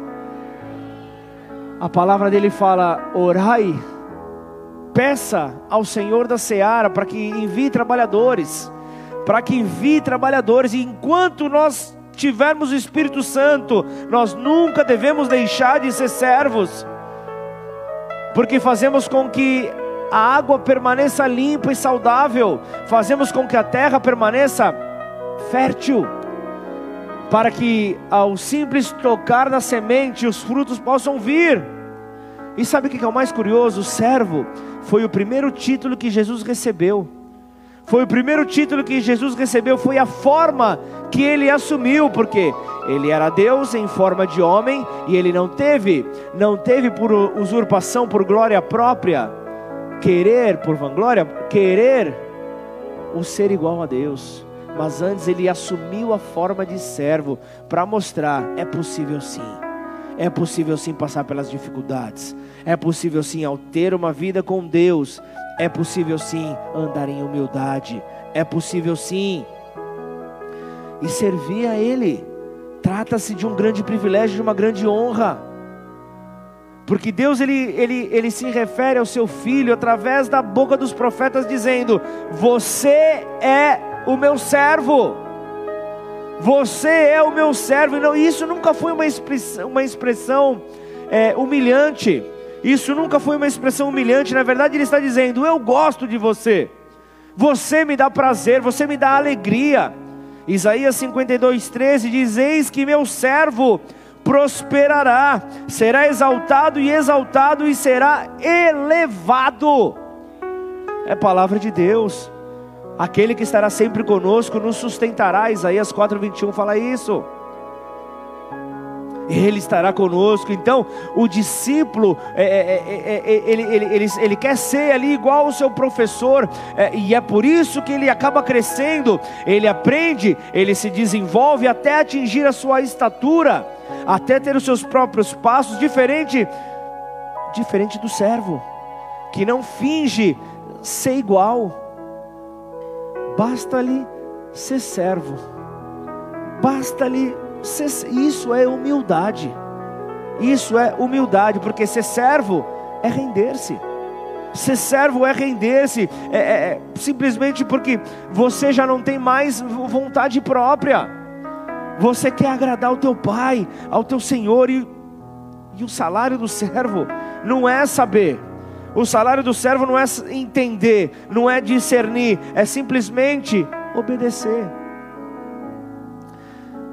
A palavra dele fala: orai, peça ao Senhor da seara para que envie trabalhadores, para que envie trabalhadores, e enquanto nós tivermos o Espírito Santo, nós nunca devemos deixar de ser servos, porque fazemos com que a água permaneça limpa e saudável, fazemos com que a terra permaneça fértil, para que ao simples tocar na semente os frutos possam vir. E sabe o que é o mais curioso? O servo foi o primeiro título que Jesus recebeu. Foi o primeiro título que Jesus recebeu, foi a forma que ele assumiu, porque ele era Deus em forma de homem e ele não teve, não teve por usurpação, por glória própria, querer por vanglória, querer o ser igual a Deus. Mas antes ele assumiu a forma de servo para mostrar é possível sim. É possível sim passar pelas dificuldades. É possível sim ao ter uma vida com Deus é possível sim andar em humildade. É possível sim. E servir a Ele. Trata-se de um grande privilégio, de uma grande honra. Porque Deus ele, ele, ele se refere ao seu filho através da boca dos profetas, dizendo: Você é o meu servo. Você é o meu servo. E não, isso nunca foi uma expressão, uma expressão é, humilhante. Isso nunca foi uma expressão humilhante, na verdade, ele está dizendo: Eu gosto de você, você me dá prazer, você me dá alegria. Isaías 52, 13 diz: Eis que meu servo prosperará, será exaltado e exaltado e será elevado. É palavra de Deus. Aquele que estará sempre conosco nos sustentará. Isaías 4:21 fala isso. Ele estará conosco. Então, o discípulo, é, é, é, ele, ele, ele, ele, quer ser ali igual ao seu professor, e é por isso que ele acaba crescendo. Ele aprende, ele se desenvolve até atingir a sua estatura, até ter os seus próprios passos, diferente, diferente do servo, que não finge ser igual, basta-lhe ser servo, basta-lhe isso é humildade. Isso é humildade, porque ser servo é render-se. Ser servo é render-se, é, é, é, simplesmente porque você já não tem mais vontade própria. Você quer agradar ao teu pai, ao teu Senhor, e E o salário do servo não é saber. O salário do servo não é entender, não é discernir, é simplesmente obedecer.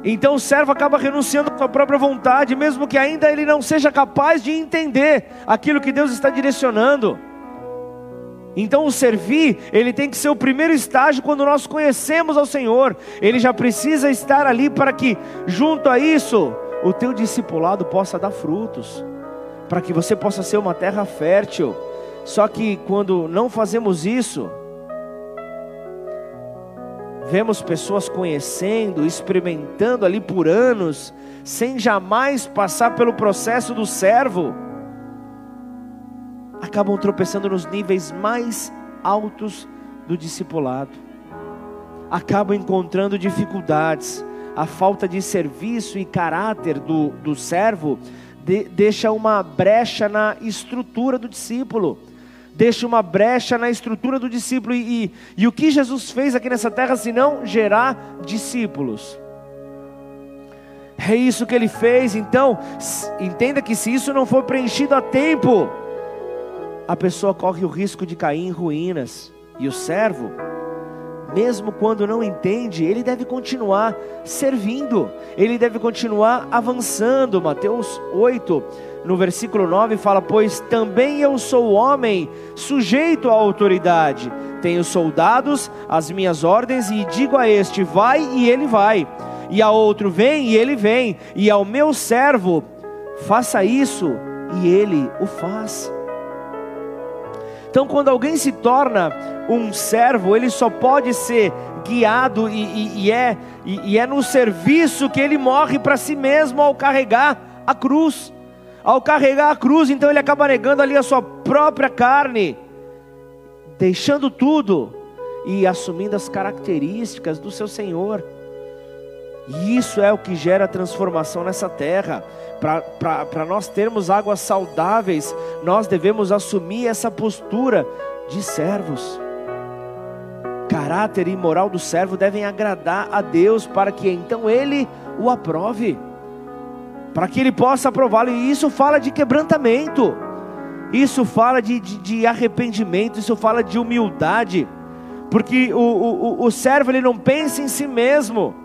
Então o servo acaba renunciando à sua própria vontade, mesmo que ainda ele não seja capaz de entender aquilo que Deus está direcionando. Então o servir, ele tem que ser o primeiro estágio quando nós conhecemos ao Senhor. Ele já precisa estar ali para que, junto a isso, o teu discipulado possa dar frutos, para que você possa ser uma terra fértil. Só que quando não fazemos isso, vemos pessoas conhecendo, experimentando ali por anos, sem jamais passar pelo processo do servo. Acabam tropeçando nos níveis mais altos do discipulado, acabam encontrando dificuldades, a falta de serviço e caráter do, do servo de, deixa uma brecha na estrutura do discípulo, deixa uma brecha na estrutura do discípulo, e, e, e o que Jesus fez aqui nessa terra, senão gerar discípulos. É isso que ele fez, então, entenda que se isso não for preenchido a tempo, a pessoa corre o risco de cair em ruínas. E o servo, mesmo quando não entende, ele deve continuar servindo, ele deve continuar avançando. Mateus 8, no versículo 9, fala: Pois também eu sou homem, sujeito à autoridade, tenho soldados, as minhas ordens, e digo a este: vai, e ele vai, e a outro: vem, e ele vem, e ao meu servo: faça isso, e ele o faz. Então, quando alguém se torna um servo, ele só pode ser guiado e, e, e é, e, e é no serviço que ele morre para si mesmo ao carregar a cruz. Ao carregar a cruz, então ele acaba negando ali a sua própria carne, deixando tudo e assumindo as características do seu Senhor. E isso é o que gera transformação nessa terra. Para nós termos águas saudáveis, nós devemos assumir essa postura de servos. Caráter e moral do servo devem agradar a Deus para que então Ele o aprove, para que Ele possa aprová-lo. E isso fala de quebrantamento, isso fala de, de, de arrependimento, isso fala de humildade, porque o, o, o servo ele não pensa em si mesmo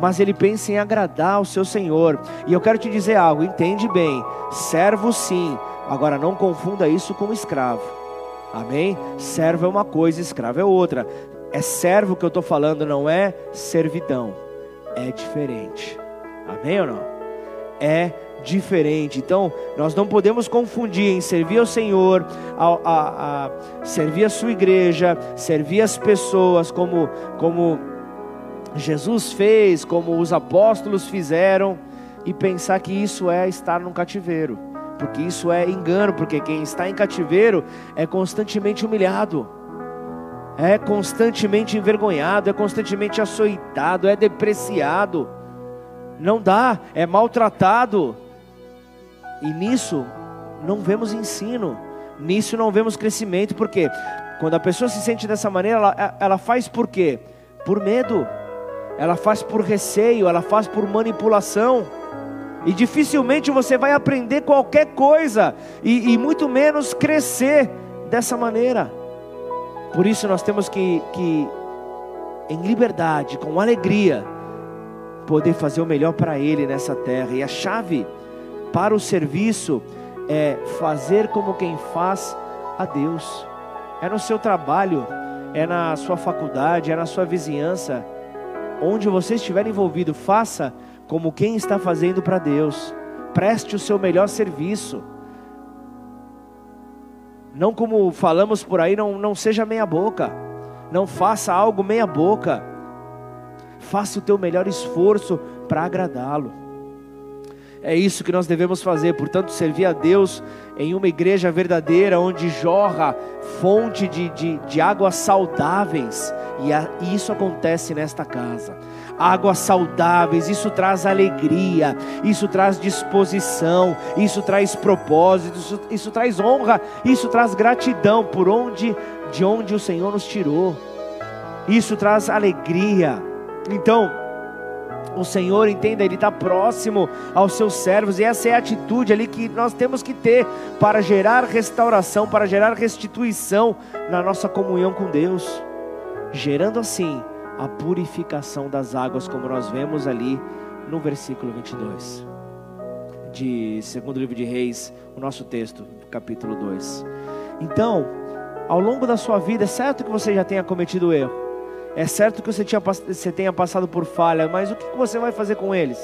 mas ele pensa em agradar ao seu Senhor. E eu quero te dizer algo, entende bem: servo sim, agora não confunda isso com escravo. Amém? Servo é uma coisa, escravo é outra. É servo que eu estou falando, não é servidão. É diferente. Amém ou não? É diferente. Então, nós não podemos confundir em servir ao Senhor, a, a, a servir a sua igreja, servir as pessoas como, como Jesus fez, como os apóstolos fizeram, e pensar que isso é estar num cativeiro, porque isso é engano, porque quem está em cativeiro é constantemente humilhado, é constantemente envergonhado, é constantemente açoitado, é depreciado, não dá, é maltratado, e nisso não vemos ensino, nisso não vemos crescimento, porque quando a pessoa se sente dessa maneira, ela, ela faz por quê? Por medo. Ela faz por receio, ela faz por manipulação. E dificilmente você vai aprender qualquer coisa, e, e muito menos crescer dessa maneira. Por isso nós temos que, que, em liberdade, com alegria, poder fazer o melhor para Ele nessa terra. E a chave para o serviço é fazer como quem faz a Deus. É no seu trabalho, é na sua faculdade, é na sua vizinhança onde você estiver envolvido, faça como quem está fazendo para Deus. Preste o seu melhor serviço. Não como falamos por aí, não, não seja meia boca. Não faça algo meia boca. Faça o teu melhor esforço para agradá-lo. É isso que nós devemos fazer, portanto, servir a Deus em uma igreja verdadeira, onde jorra fonte de, de, de águas saudáveis, e, a, isso acontece nesta casa. Águas saudáveis, isso traz alegria, isso traz disposição, isso traz propósito, isso, isso traz honra, isso traz gratidão por onde, de onde o Senhor nos tirou. Isso traz alegria. Então, O Senhor, entenda, Ele está próximo aos seus servos, e essa é a atitude ali que nós temos que ter para gerar restauração, para gerar restituição na nossa comunhão com Deus, gerando assim a purificação das águas, como nós vemos ali no versículo 22 de segundo livro de Reis, o nosso texto, capítulo 2. Então, ao longo da sua vida, é certo que você já tenha cometido erro, é certo que você, tinha, você tenha passado por falha, mas o que você vai fazer com eles?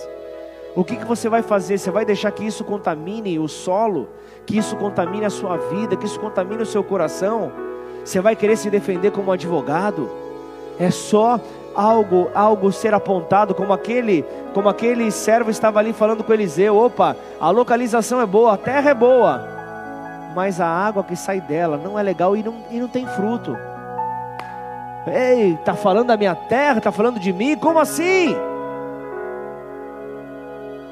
O que você vai fazer? Você vai deixar que isso contamine o solo, que isso contamine a sua vida, que isso contamine o seu coração? Você vai querer se defender como advogado? É só algo, algo ser apontado, como aquele, como aquele servo estava ali falando com Eliseu: opa, a localização é boa, a terra é boa, mas a água que sai dela não é legal e não, e não tem fruto. Ei, tá falando da minha terra, tá falando de mim? Como assim?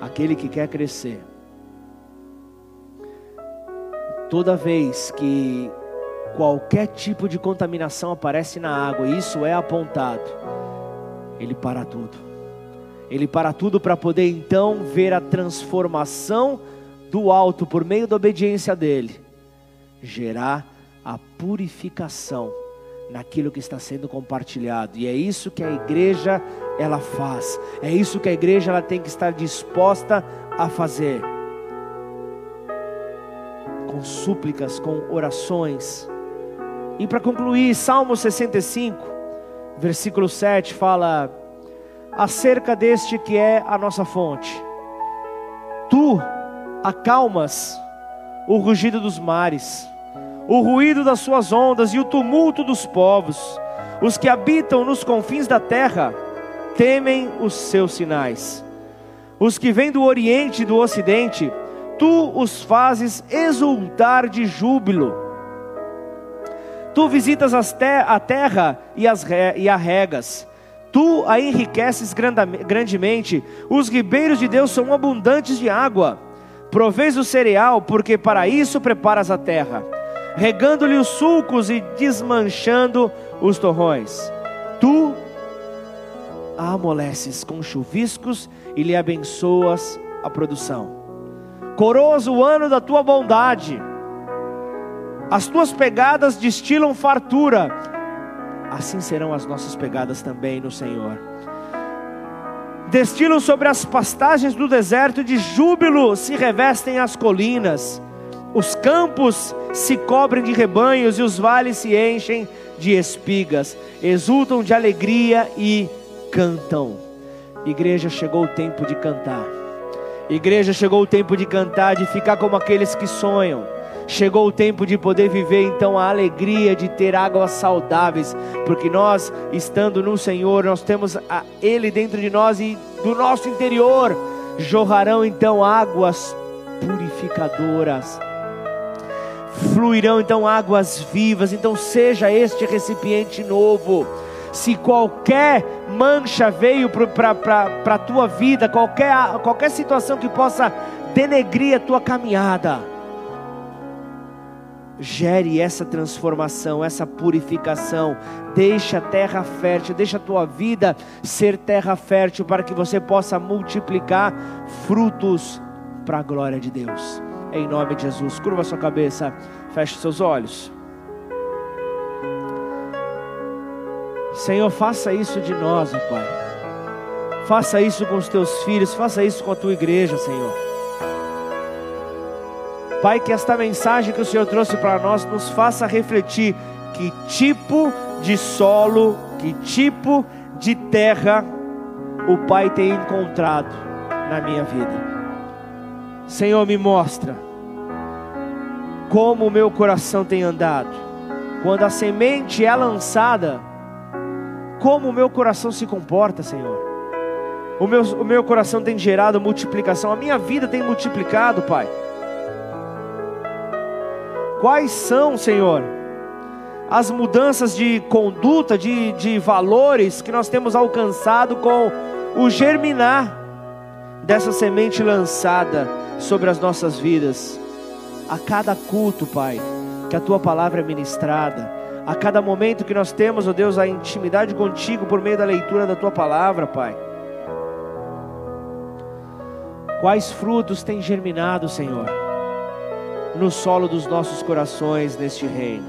Aquele que quer crescer, toda vez que qualquer tipo de contaminação aparece na água, e isso é apontado, ele para tudo. Ele para tudo para poder então ver a transformação do alto por meio da obediência dele, gerar a purificação naquilo que está sendo compartilhado. E é isso que a igreja ela faz. É isso que a igreja ela tem que estar disposta a fazer. Com súplicas, com orações. E para concluir, Salmo 65 versículo 7 fala acerca deste que é a nossa fonte. Tu acalmas o rugido dos mares, o ruído das suas ondas e o tumulto dos povos. Os que habitam nos confins da terra temem os seus sinais. Os que vêm do oriente e do ocidente, tu os fazes exultar de júbilo Tu visitas te a terra e, as e a regas. Tu a enriqueces grandemente. Os ribeiros de Deus são abundantes de água. Provês o cereal, porque para isso preparas a terra, regando-lhe os sulcos e desmanchando os torrões. Tu a amoleces com chuviscos e lhe abençoas a produção. Coroas o ano da tua bondade as tuas pegadas destilam fartura, assim serão as nossas pegadas também no Senhor. Destilam sobre as pastagens do deserto, de júbilo se revestem as colinas, os campos se cobrem de rebanhos e os vales se enchem de espigas, exultam de alegria e cantam. Igreja, chegou o tempo de cantar. Igreja, chegou o tempo de cantar, de ficar como aqueles que sonham Chegou o tempo de poder viver então a alegria de ter águas saudáveis, porque nós, estando no Senhor, nós temos a Ele dentro de nós e do nosso interior jorrarão então águas purificadoras. Fluirão então águas vivas, então seja este recipiente novo. Se qualquer mancha veio para a tua vida, qualquer, qualquer situação que possa denegrir a tua caminhada, gere essa transformação, essa purificação. Deixa a terra fértil, deixa a tua vida ser terra fértil para que você possa multiplicar frutos para a glória de Deus. Em nome de Jesus, curva sua cabeça, feche seus olhos. Senhor, faça isso de nós, ó Pai. Faça isso com os teus filhos, faça isso com a tua igreja, Senhor. Pai, que esta mensagem que o Senhor trouxe para nós nos faça refletir que tipo de solo, que tipo de terra o Pai tem encontrado na minha vida. Senhor, me mostra como o meu coração tem andado. Quando a semente é lançada, como o meu coração se comporta, Senhor. O meu, o meu coração tem gerado multiplicação, a minha vida tem multiplicado, Pai. Quais são, Senhor, as mudanças de conduta, de, de valores que nós temos alcançado com o germinar dessa semente lançada sobre as nossas vidas? A cada culto, Pai, que a tua palavra é ministrada, a cada momento que nós temos, ó oh Deus, a intimidade contigo por meio da leitura da tua palavra, Pai. Quais frutos têm germinado, Senhor, no solo dos nossos corações neste reino?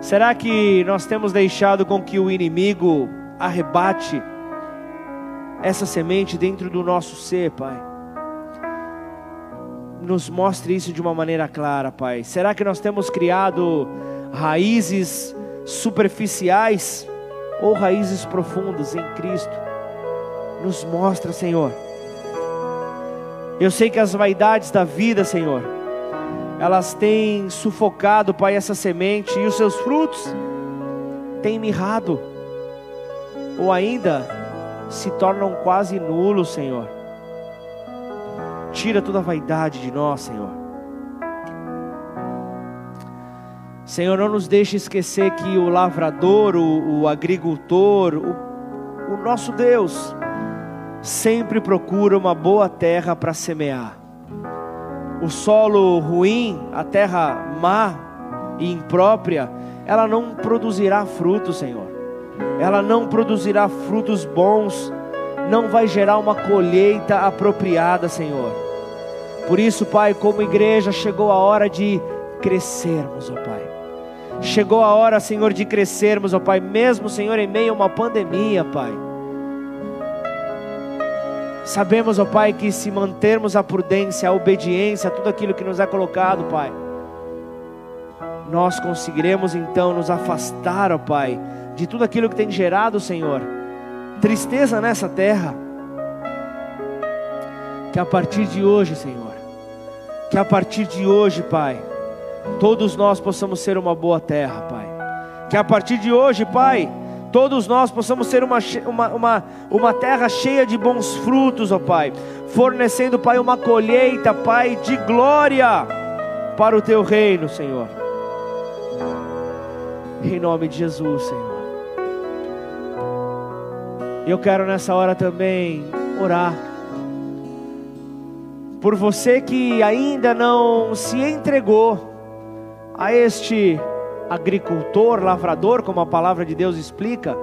Será que nós temos deixado com que o inimigo arrebate essa semente dentro do nosso ser, Pai? Nos mostre isso de uma maneira clara, Pai. Será que nós temos criado raízes superficiais ou raízes profundas em Cristo? Nos mostra, Senhor. Eu sei que as vaidades da vida, Senhor, elas têm sufocado, Pai, essa semente e os seus frutos têm mirrado, ou ainda se tornam quase nulos, Senhor. Tira toda a vaidade de nós, Senhor. Senhor, não nos deixe esquecer que o lavrador, o, o agricultor, o, o nosso Deus, sempre procura uma boa terra para semear. O solo ruim, a terra má e imprópria, ela não produzirá frutos, Senhor. Ela não produzirá frutos bons, não vai gerar uma colheita apropriada, Senhor. Por isso, Pai, como igreja, chegou a hora de crescermos, ó Pai. Chegou a hora, Senhor, de crescermos, ó Pai, mesmo, Senhor, em meio a uma pandemia, Pai Sabemos, ó Pai, que se mantermos a prudência, a obediência, tudo aquilo que nos é colocado, Pai, nós conseguiremos então nos afastar, ó Pai, de tudo aquilo que tem gerado, Senhor, tristeza nessa terra. Que a partir de hoje, Senhor, que a partir de hoje, Pai, todos nós possamos ser uma boa terra, Pai. Que a partir de hoje, Pai, todos nós possamos ser uma, uma, uma, uma terra cheia de bons frutos, ó Pai, fornecendo, Pai, uma colheita, Pai, de glória para o Teu reino, Senhor. Em nome de Jesus, Senhor. Eu quero nessa hora também orar por você que ainda não se entregou a este agricultor, lavrador, como a palavra de Deus explica,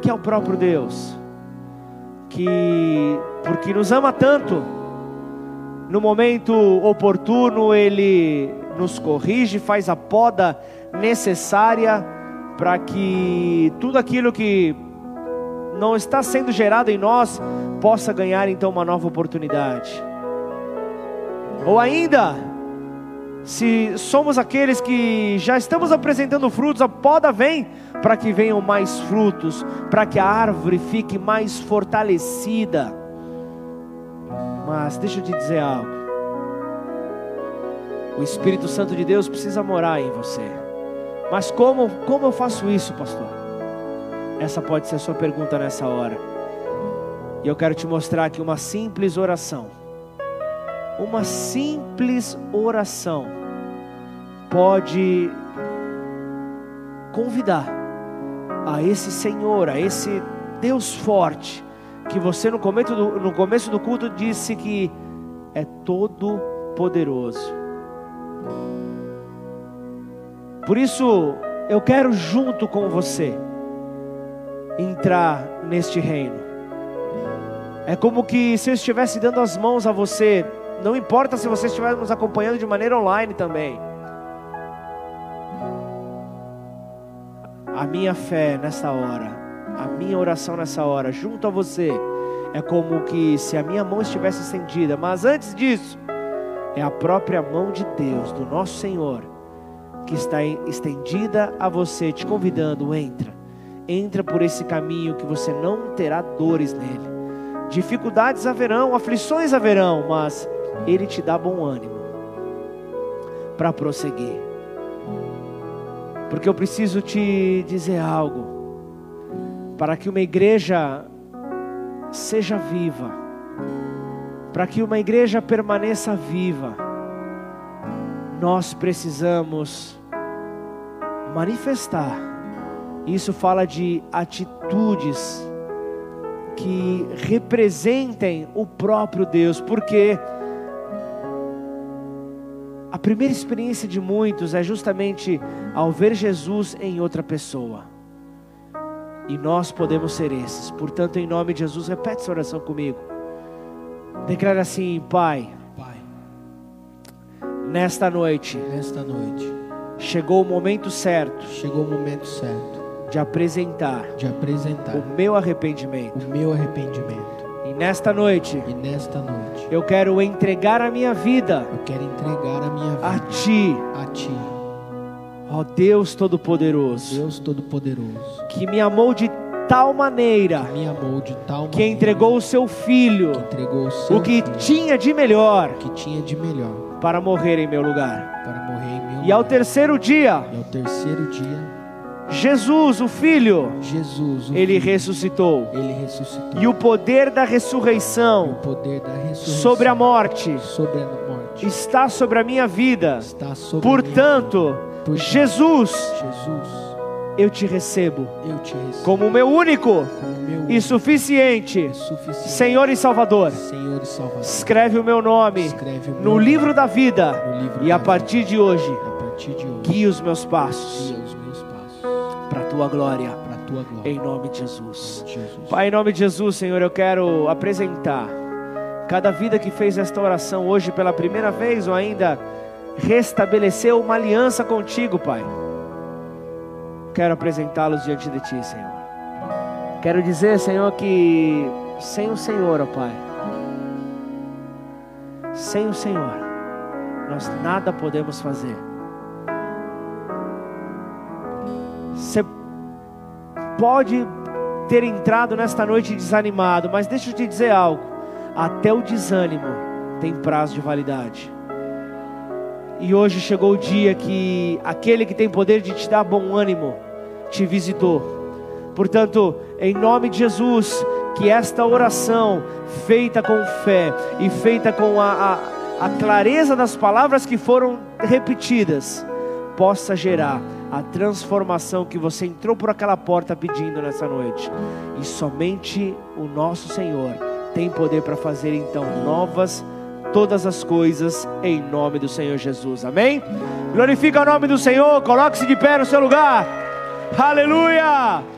que é o próprio Deus, que porque nos ama tanto, no momento oportuno ele nos corrige, faz a poda necessária para que tudo aquilo que não está sendo gerado em nós possa ganhar então uma nova oportunidade. Ou ainda, se somos aqueles que já estamos apresentando frutos, a poda vem para que venham mais frutos, para que a árvore fique mais fortalecida. Mas deixa eu te dizer algo. O Espírito Santo de Deus precisa morar em você. Mas como, como eu faço isso, pastor? Essa pode ser a sua pergunta nessa hora. E eu quero te mostrar aqui uma simples oração uma simples oração pode convidar a esse Senhor, a esse Deus forte, que você no começo do, no começo do culto disse que é todo poderoso. Por isso, eu quero junto com você entrar neste reino. É como que se eu estivesse dando as mãos a você não importa se você estiver nos acompanhando de maneira online também. A minha fé nessa hora, a minha oração nessa hora, junto a você, é como que se a minha mão estivesse estendida, mas antes disso, é a própria mão de Deus, do nosso Senhor, que está estendida a você, te convidando, entra. Entra por esse caminho que você não terá dores nele. Dificuldades haverão, aflições haverão, mas ele te dá bom ânimo para prosseguir. Porque eu preciso te dizer algo. Para que uma igreja seja viva, para que uma igreja permaneça viva, nós precisamos manifestar. Isso fala de atitudes que representem o próprio Deus, porque a primeira experiência de muitos é justamente ao ver Jesus em outra pessoa. E nós podemos ser esses. Portanto, em nome de Jesus, repete essa oração comigo. Declara assim, Pai, Pai, nesta noite nesta noite chegou o momento certo chegou o momento certo de apresentar de apresentar o meu arrependimento. o meu arrependimento. E nesta noite E nesta noite eu quero entregar a minha vida eu quero entregar a minha a vida Ti, a Ti, ó Deus Todo-Poderoso, Deus Todo-Poderoso, que me amou de tal maneira que me amou de tal que maneira entregou o Seu Filho, que entregou o seu o que filho, tinha de melhor, que tinha de melhor para morrer em meu lugar. para morrer em meu E ao lugar. terceiro dia, E ao terceiro dia, Jesus, o Filho, Jesus, o ele Filho, ressuscitou. ele ressuscitou. E o poder da ressurreição poder da ressurreição sobre a morte sobre a morte está sobre a minha vida. a minha Portanto, vida. Portanto, Jesus, Jesus, eu te recebo eu te recebo como o meu único como meu e suficiente suficiente Senhor e Salvador. Senhor e Salvador. Escreve o meu nome o meu no livro da vida livro e a partir de hoje, vida. a partir de hoje guia os meus passos para a tua glória, para tua glória. em nome de Jesus. Jesus. Pai, em nome de Jesus, Senhor, eu quero apresentar cada vida que fez esta oração hoje pela primeira vez ou ainda restabeleceu uma aliança contigo, Pai. Quero apresentá-los diante de Ti, Senhor. Quero dizer, Senhor, que sem o Senhor, ó Pai, sem o Senhor, nós nada podemos fazer. Você pode ter entrado nesta noite desanimado, mas deixa eu te dizer algo: até o desânimo tem prazo de validade. E hoje chegou o dia que aquele que tem poder de te dar bom ânimo te visitou. Portanto, em nome de Jesus, que esta oração, feita com fé e feita com a, a, a clareza das palavras que foram repetidas, possa gerar a transformação que você entrou por aquela porta pedindo nessa noite. E somente o nosso Senhor tem poder para fazer então novas todas as coisas em nome do Senhor Jesus. Amém? Glorifica o nome do Senhor, coloque-se de pé no seu lugar. Aleluia!